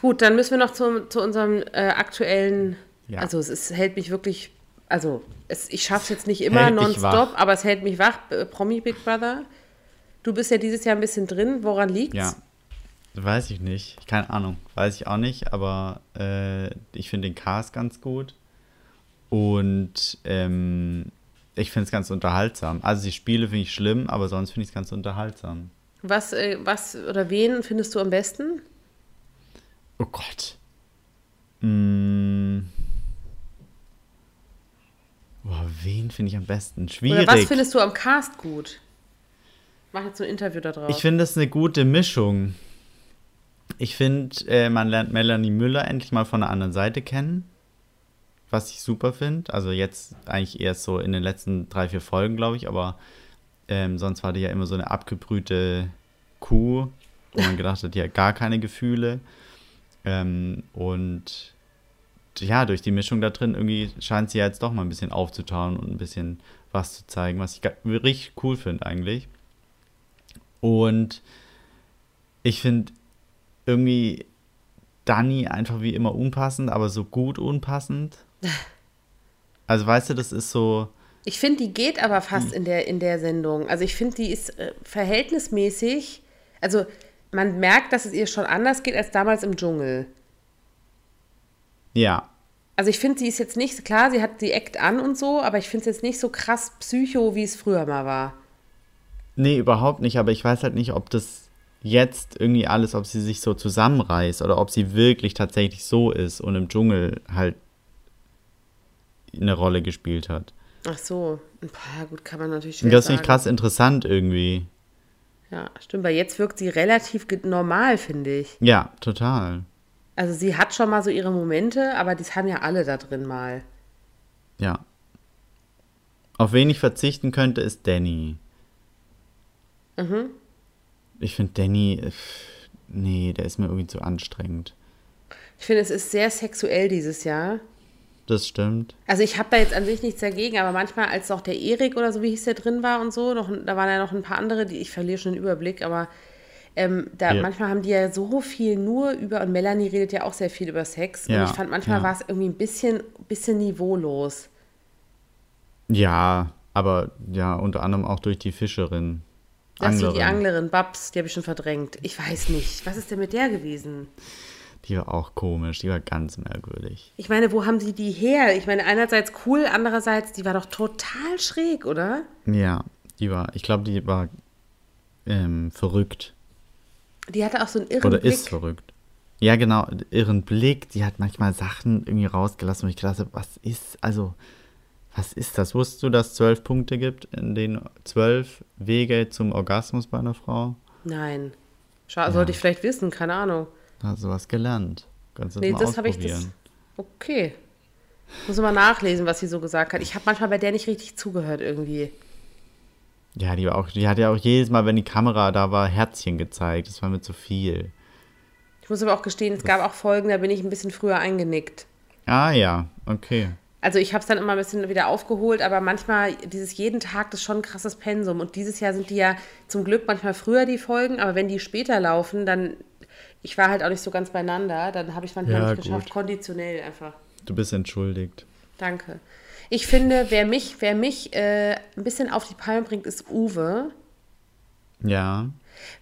Gut, dann müssen wir noch zum, zu unserem äh, aktuellen. Ja. Also, es ist, hält mich wirklich. Also, es, ich schaffe es jetzt nicht immer nonstop, aber es hält mich wach. Äh, Promi Big Brother. Du bist ja dieses Jahr ein bisschen drin. Woran liegt's? Ja. Weiß ich nicht. Keine Ahnung. Weiß ich auch nicht, aber äh, ich finde den Cast ganz gut. Und ähm, ich finde es ganz unterhaltsam. Also die Spiele finde ich schlimm, aber sonst finde ich es ganz unterhaltsam. Was, äh, was oder wen findest du am besten? Oh Gott. Mm. Boah, wen finde ich am besten? Schwierig. Oder was findest du am Cast gut? Mach jetzt so ein Interview da drauf. Ich finde es eine gute Mischung. Ich finde, äh, man lernt Melanie Müller endlich mal von der anderen Seite kennen. Was ich super finde. Also jetzt eigentlich erst so in den letzten drei, vier Folgen, glaube ich. Aber ähm, sonst war die ja immer so eine abgebrühte Kuh, wo man gedacht hat, die hat gar keine Gefühle. Ähm, und ja, durch die Mischung da drin irgendwie scheint sie ja jetzt doch mal ein bisschen aufzutauen und ein bisschen was zu zeigen, was ich richtig cool finde eigentlich. Und ich finde irgendwie Dani einfach wie immer unpassend, aber so gut unpassend. Also weißt du, das ist so, Ich finde, die geht aber Hm. fast in der, in der Sendung. Also ich finde, die ist äh, verhältnismäßig, also man merkt, dass es ihr schon anders geht als damals im Dschungel. ja, Also ich finde, sie ist jetzt nicht, klar, sie hat die Act an und so, aber ich finde es jetzt nicht so krass psycho, wie es früher mal war. nee, überhaupt nicht, aber ich weiß halt nicht, ob das jetzt irgendwie alles, ob sie sich so zusammenreißt oder ob sie wirklich tatsächlich so ist und im Dschungel halt eine Rolle gespielt hat. Ach so, ja gut, kann man natürlich schwer das finde ich krass interessant irgendwie. Ja, stimmt, weil jetzt wirkt sie relativ normal, finde ich. Ja, total. Also sie hat schon mal so ihre Momente, aber das haben ja alle da drin mal. Ja. Auf wen ich verzichten könnte, ist Danny. Mhm. Ich finde Danny, nee, der ist mir irgendwie zu anstrengend. Ich finde, es ist sehr sexuell dieses Jahr. Das stimmt. Also ich habe da jetzt an sich nichts dagegen, aber manchmal, als auch der Erik oder so, wie hieß der drin war und so, noch, da waren ja noch ein paar andere, die ich verliere schon den Überblick, aber ähm, da Ja. manchmal haben die ja so viel nur über, und Melanie redet ja auch sehr viel über Sex. Ja, Und ich fand, manchmal ja. war es irgendwie ein bisschen, bisschen niveaulos. Ja, aber ja, unter anderem auch durch die Fischerin. Das so die Anglerin. Anglerin, Babs, die habe ich schon verdrängt. Ich weiß nicht. Was ist denn mit der gewesen? Die war auch komisch, die war ganz merkwürdig. Ich meine, wo haben sie die her? Ich meine, einerseits cool, andererseits, die war doch total schräg, oder? Ja, die war, ich glaube, die war ähm, verrückt. Die hatte auch so einen irren Oder Blick. ist verrückt. Ja, genau, ihren Blick, die hat manchmal Sachen irgendwie rausgelassen, wo ich gedacht habe, was ist, also, was ist das? Wusstest du, dass es zwölf Punkte gibt, in denen zwölf Wege zum Orgasmus bei einer Frau? Nein. Schau, Sollte ich vielleicht wissen, keine Ahnung. Da hast du was gelernt. Kannst du Nee, mal das habe ich das. Okay. Muss mal nachlesen, was sie so gesagt hat. Ich habe manchmal bei der nicht richtig zugehört irgendwie. Ja, die, war auch, die hat ja auch jedes Mal, wenn die Kamera da war, Herzchen gezeigt. Das war mir zu viel. Ich muss aber auch gestehen, es gab auch Folgen, da bin ich ein bisschen früher eingenickt. Ah ja, okay. Also ich habe es dann immer ein bisschen wieder aufgeholt, aber manchmal dieses jeden Tag, das ist schon ein krasses Pensum. Und dieses Jahr sind die ja zum Glück manchmal früher die Folgen, aber wenn die später laufen, dann, ich war halt auch nicht so ganz beieinander, dann habe ich manchmal Ja, nicht geschafft, gut. konditionell einfach. Du bist entschuldigt. Danke. Ich finde, wer mich, wer mich äh, ein bisschen auf die Palme bringt, ist Uwe. Ja.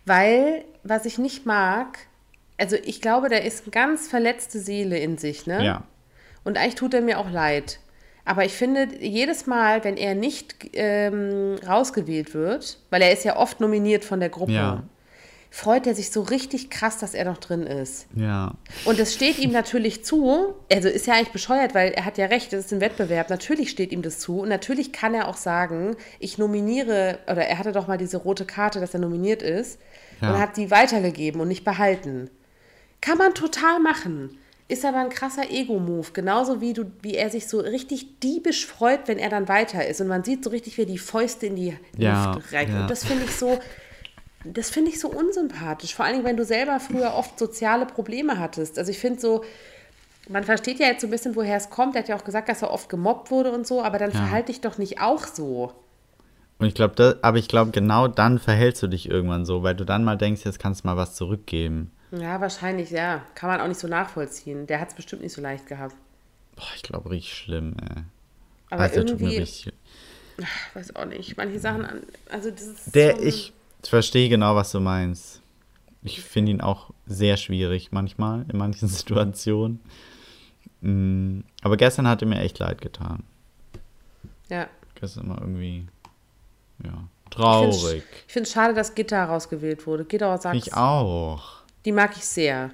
Weil, was ich nicht mag, also ich glaube, der ist eine ganz verletzte Seele in sich, ne? Ja. Und eigentlich tut er mir auch leid. Aber ich finde, jedes Mal, wenn er nicht ähm, rausgewählt wird, weil er ist ja oft nominiert von der Gruppe, Ja. Freut er sich so richtig krass, dass er noch drin ist. Ja. Und es steht ihm natürlich zu, also ist ja eigentlich bescheuert, weil er hat ja recht, das ist ein Wettbewerb, natürlich steht ihm das zu und natürlich kann er auch sagen, ich nominiere, oder er hatte doch mal diese rote Karte, dass er nominiert ist Ja. und hat die weitergegeben und nicht behalten. Kann man total machen. Ist aber ein krasser Ego-Move. Genauso wie, du, wie er sich so richtig diebisch freut, wenn er dann weiter ist. Und man sieht so richtig, wie er die Fäuste in die Ja, Luft reicht. ja. Und das finde ich so, das finde ich so unsympathisch. Vor allen Dingen, wenn du selber früher oft soziale Probleme hattest. Also ich finde so, man versteht ja jetzt so ein bisschen, woher es kommt. Er hat ja auch gesagt, dass er oft gemobbt wurde und so, aber dann Ja. verhalte dich doch nicht auch so. Und ich glaube, aber ich glaube, genau dann verhältst du dich irgendwann so, weil du dann mal denkst, jetzt kannst du mal was zurückgeben. Ja, wahrscheinlich, ja. Kann man auch nicht so nachvollziehen. Der hat es bestimmt nicht so leicht gehabt. Boah, ich glaube, richtig schlimm, ey. Aber Also, der tut mir irgendwie, richtig. ich weiß auch nicht, manche Sachen, an- also das ist Der, schon- ich verstehe genau, was du meinst. Ich finde ihn auch sehr schwierig manchmal, in manchen Situationen. Mm, Aber gestern hat er mir echt leid getan. Ja. Gestern war irgendwie, ja, Ich traurig. finde ich find's schade, dass Gitter rausgewählt wurde. Gitter sagt, Ich auch. die mag ich sehr.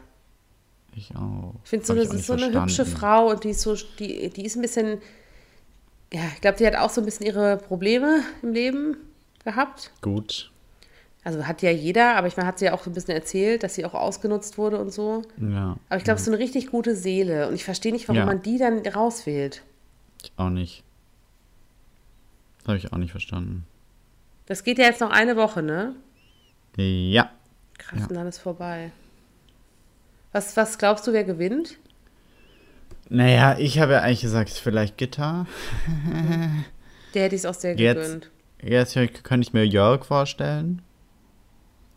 Ich auch. Ich finde, so eine, so eine hübsche verstanden. Frau und die ist so, die, die ist ein bisschen, ja, ich glaube, die hat auch so ein bisschen ihre Probleme im Leben gehabt. Gut. Also hat ja jeder, aber ich meine, hat sie ja auch so ein bisschen erzählt, dass sie auch ausgenutzt wurde und so. Ja. Aber ich glaube, es ist so eine richtig gute Seele und ich verstehe nicht, warum Ja. man die dann rauswählt. Ich auch nicht. Das habe ich auch nicht verstanden. Das geht ja jetzt noch eine Woche, ne? Ja. Krass, Ja. und dann ist vorbei. Was, was glaubst du, wer gewinnt? Naja, ich habe ja eigentlich gesagt, vielleicht Gitter. Der hätte ich es auch sehr Jetzt- gegönnt. Jetzt könnte ich mir Jörg vorstellen.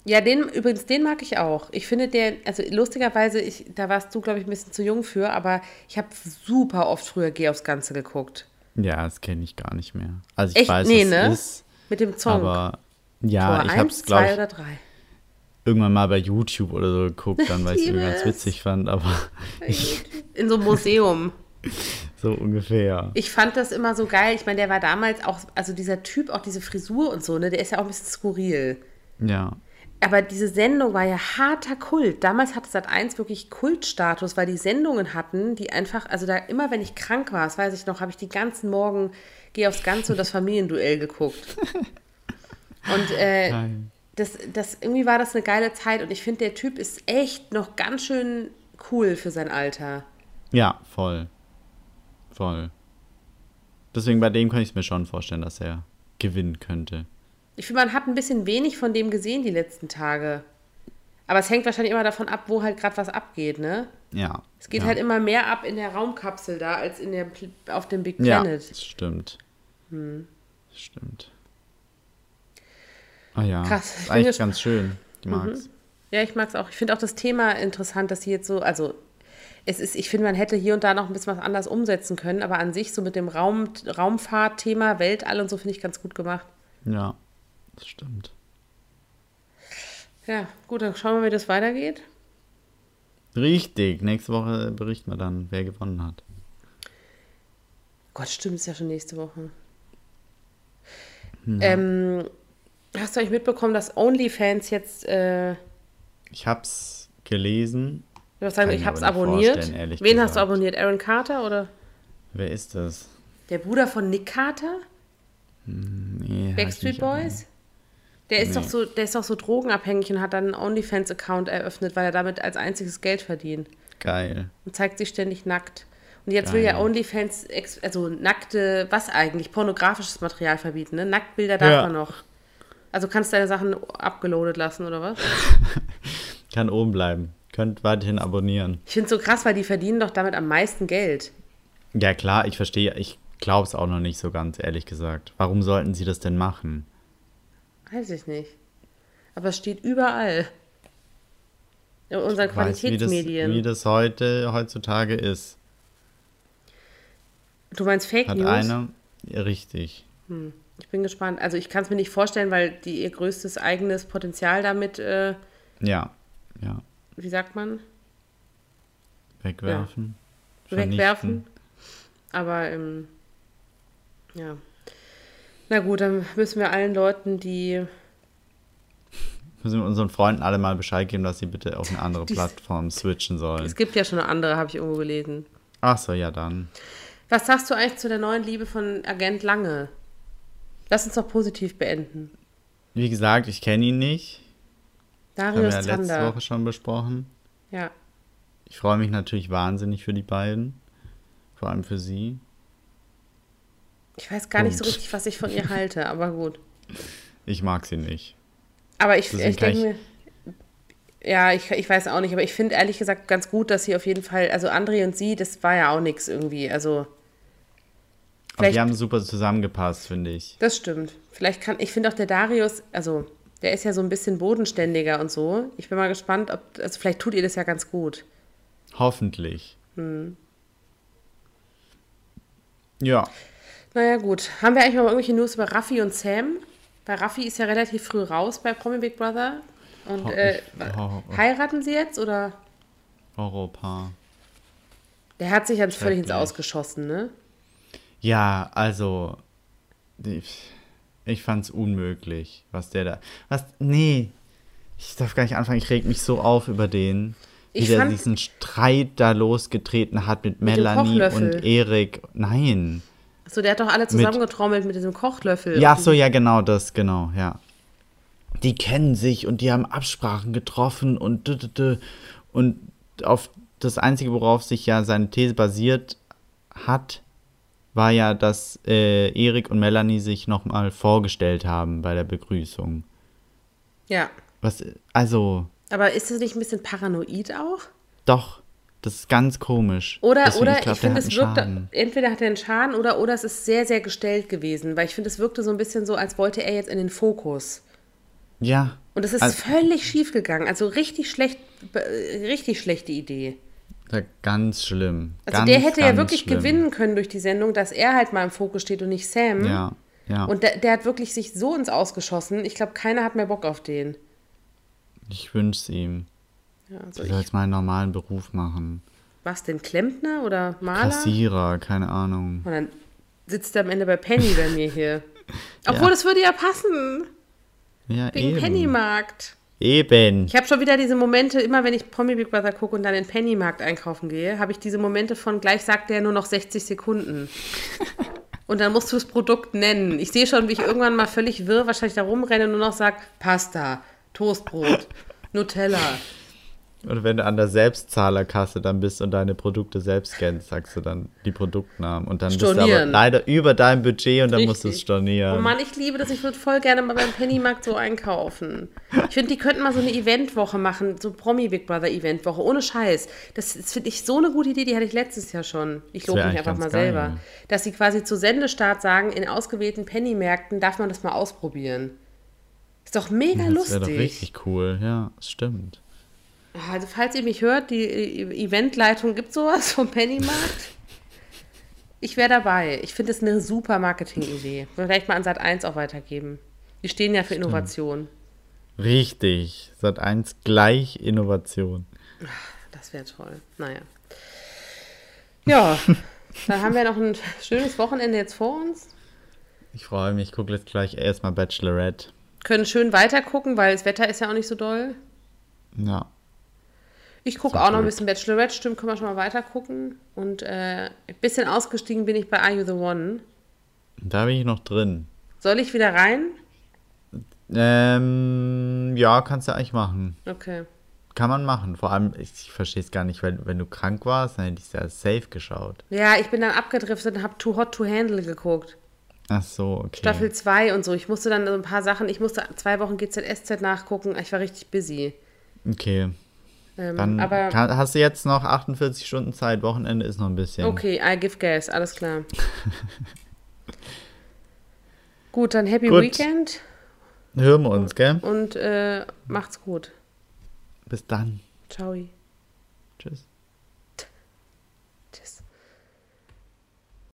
Ja, den, übrigens, den mag ich auch. Ich finde der, also lustigerweise, ich, da warst du, glaube ich, ein bisschen zu jung für, aber ich habe super oft früher Geh aufs Ganze geguckt. Ja, das kenne ich gar nicht mehr. Also ich Echt? weiß, Nee, ne? es ist, Mit dem Song. aber ja, Tor ich habe eins, es, zwei glaube ich, oder drei. irgendwann mal bei YouTube oder so geguckt, dann weil ich es irgendwie ganz witzig fand, aber In so einem Museum. so ungefähr. Ich fand das immer so geil. Ich meine, der war damals auch, also dieser Typ, auch diese Frisur und so, ne, der ist ja auch ein bisschen skurril. Ja. Aber diese Sendung war ja harter Kult. Damals hatte Sat 1 wirklich Kultstatus, weil die Sendungen hatten, die einfach, also da immer, wenn ich krank war, das weiß ich noch, habe ich die ganzen Morgen Geh aufs Ganze und das Familienduell geguckt. Und äh, das, das, irgendwie war das eine geile Zeit und ich finde, der Typ ist echt noch ganz schön cool für sein Alter. Ja, voll. Voll. Deswegen bei dem kann ich es mir schon vorstellen, dass er gewinnen könnte. Ich finde, man hat ein bisschen wenig von dem gesehen die letzten Tage. Aber es hängt wahrscheinlich immer davon ab, wo halt gerade was abgeht, ne? Ja. Es geht ja. halt immer mehr ab in der Raumkapsel da, als in der, auf dem Big Ja, Planet. das stimmt. Hm. Das stimmt. Ah ja. Krass, Ist eigentlich ganz schön. Ich mag's. Ja, ich mag es auch. Ich finde auch das Thema interessant, dass sie jetzt so, also es ist, ich finde, man hätte hier und da noch ein bisschen was anders umsetzen können, aber an sich so mit dem Raum, Raumfahrtthema, Weltall und so finde ich ganz gut gemacht. Ja, das stimmt. Ja, gut, dann schauen wir, wie das weitergeht. Richtig. Nächste Woche berichten wir dann, wer gewonnen hat. Gott, stimmt, ist ja schon nächste Woche. Hm. Ähm, hast du eigentlich mitbekommen, dass OnlyFans jetzt, äh, ich Ich hab's gelesen. was sagen, ich nicht abonniert. Wen hast du gesagt. abonniert? Aaron Carter oder Wer ist das? der Bruder von Nick Carter? Nee, hab ich Backstreet Boys? Der ist, Nee. doch so, der ist doch so drogenabhängig und hat dann einen OnlyFans-Account eröffnet, weil er damit als einziges Geld verdient. Geil. und zeigt sich ständig nackt. Und jetzt will ja Geil. OnlyFans, also nackte, was eigentlich? Pornografisches Material verbieten, ne? Nacktbilder darf Ja. man noch. Also kannst deine Sachen abgeloadet lassen, oder was? Kann oben bleiben. Könnt weiterhin abonnieren. Ich finde es so krass, weil die verdienen doch damit am meisten Geld. Ja, klar, ich verstehe. Ich glaube es auch noch nicht so ganz, ehrlich gesagt. Warum sollten sie das denn machen? Weiß ich nicht. Aber es steht überall. In unseren Ich weiß, wie das, Qualitätsmedien. wie das heute, heutzutage ist. du meinst Fake Hat News? einer. Ja, richtig. Ich bin gespannt. Also ich kann es mir nicht vorstellen, weil die ihr größtes eigenes Potenzial damit, äh, Ja. Ja. wie sagt man, Wegwerfen. wegwerfen. vernichten. Aber ähm, ja. Na gut, dann müssen wir allen Leuten, die Müssen wir unseren Freunden alle mal Bescheid geben, dass sie bitte auf eine andere Plattform switchen sollen. es gibt ja schon eine andere, habe ich irgendwo gelesen. Ach so, ja dann. Was sagst du eigentlich zu der neuen Liebe von Agent Lange? Lass uns doch positiv beenden. Wie gesagt, ich kenne ihn nicht. Haben wir Darius ja letzte. Woche schon besprochen. Ja. Ich freue mich natürlich wahnsinnig für die beiden. Vor allem für sie. Ich weiß gar nicht so richtig, was ich von ihr halte, aber gut. Ich mag sie nicht. Aber ich, Deswegen ich denke mir, ja, ich, ich weiß auch nicht, aber ich finde ehrlich gesagt ganz gut, dass sie auf jeden Fall, also André und sie, das war ja auch nichts irgendwie. Also, Aber die haben super zusammengepasst, finde ich. das stimmt. Vielleicht kann, ich finde auch der Darius, also, der ist ja so ein bisschen bodenständiger und so. Ich bin mal gespannt, ob, also vielleicht tut ihr das ja ganz gut. Hoffentlich. Hm. Ja. Naja, gut. Haben wir eigentlich mal irgendwelche News über Raffi und Sam? Weil Raffi ist ja relativ früh raus bei Promi Big Brother. Und äh, ich- heiraten sie jetzt oder? Horrorpaar. Der hat sich jetzt völlig ins. Ausgeschossen, ne? Ja, also. die- Ich fand's unmöglich, was der da. Was? Nee. Ich darf gar nicht anfangen, ich reg mich so auf über den. Wie Ich der diesen Streit da losgetreten hat mit, Mit Melanie und Erik. Nein. So, der hat doch alle zusammengetrommelt mit diesem Kochlöffel. Ja, so, ja, genau das, genau, ja. Die kennen sich und die haben Absprachen getroffen und dü- dü- dü. und auf das Einzige, worauf sich ja seine These basiert hat, war ja, dass äh, Erik und Melanie sich nochmal vorgestellt haben bei der Begrüßung. Ja. Was, also, Aber ist das nicht ein bisschen paranoid auch? doch, das ist ganz komisch. Oder, Deswegen, oder ich, der finde, es wirkte, entweder hat er einen Schaden oder, oder es ist sehr, sehr gestellt gewesen. Weil ich finde, es wirkte so ein bisschen so, als wollte er jetzt in den Fokus. Ja. Und es ist Also- völlig schief gegangen. Also richtig schlecht, äh, richtig schlechte Idee. Ja, Ganz schlimm. Also ganz, der hätte ja wirklich schlimm. gewinnen können durch die Sendung, dass er halt mal im Fokus steht und nicht Sam. Ja, ja. Und der, der hat wirklich sich so ins Ausgeschossen. Ich glaube, keiner hat mehr Bock auf den. ich wünsche es ihm. Ja, also ich, soll jetzt mal einen normalen Beruf machen. was denn, Klempner oder Maler? Kassierer, keine Ahnung. Und dann sitzt er am Ende bei Penny bei mir hier. Obwohl, das würde ja passen. Ja, Wegen eben. Pennymarkt. Eben. Ich habe schon wieder diese Momente, immer wenn ich Promi Big Brother gucke und dann in Pennymarkt einkaufen gehe, habe ich diese Momente von gleich sagt der nur noch 60 Sekunden. Und dann musst du das Produkt nennen. Ich sehe schon, wie ich irgendwann mal völlig wirr wahrscheinlich da rumrenne und nur noch sage, Pasta, Toastbrot, Nutella. Oder wenn du an der Selbstzahlerkasse dann bist und deine Produkte selbst scannst, sagst du dann die Produktnamen. Und dann bist du aber Stornieren. leider über deinem Budget und dann musst du es stornieren. Oh Mann, ich liebe das. Ich würde voll gerne mal beim Pennymarkt so einkaufen. Ich finde, die könnten mal so eine Eventwoche machen, so Promi Big Brother Eventwoche, ohne Scheiß. Das, das finde ich so eine gute Idee, die hatte ich letztes Jahr schon. Ich Das lobe mich einfach mal geil. selber. Dass sie quasi zu Sendestart sagen, in ausgewählten Pennymärkten darf man das mal ausprobieren. Ist doch mega das wäre doch lustig. richtig cool. Ja, das stimmt. Also, falls ihr mich hört, die äh, Eventleitung gibt sowas vom Pennymarkt. Ich wäre dabei. Ich finde es eine super Marketing-Idee. Vielleicht mal an Sat 1 auch weitergeben. Die stehen ja für Innovation. Richtig. Sat 1 gleich Innovation. Das wäre toll. Naja. Ja, dann haben wir noch ein schönes Wochenende jetzt vor uns. Ich freue mich. Ich gucke jetzt gleich erstmal Bachelorette. Können schön weitergucken, weil das Wetter ist ja auch nicht so doll. Ja. Ich gucke auch noch ein bisschen Bachelorette, stimmt, können wir schon mal weiter gucken. Und äh, ein bisschen ausgestiegen bin ich bei Are You the One. Da bin ich noch drin. Soll ich wieder rein? Ähm, ja, kannst du eigentlich machen. Okay. kann man machen. Vor allem, ich, ich verstehe es gar nicht, wenn, wenn du krank warst, dann hätte ich es ja safe geschaut. Ja, ich bin dann abgedriftet und habe Too Hot to Handle geguckt. Ach so, okay. Staffel 2 und so. Ich musste dann so ein paar Sachen, ich musste zwei Wochen GZSZ nachgucken. Ich war richtig busy. Okay. Ähm, Dann aber kann, hast du jetzt noch 48 Stunden Zeit. Wochenende ist noch ein bisschen. okay, I give gas, alles klar. gut, dann Happy Gut. Weekend Hören wir uns, gell? und äh, macht's gut. Bis dann. Ciao.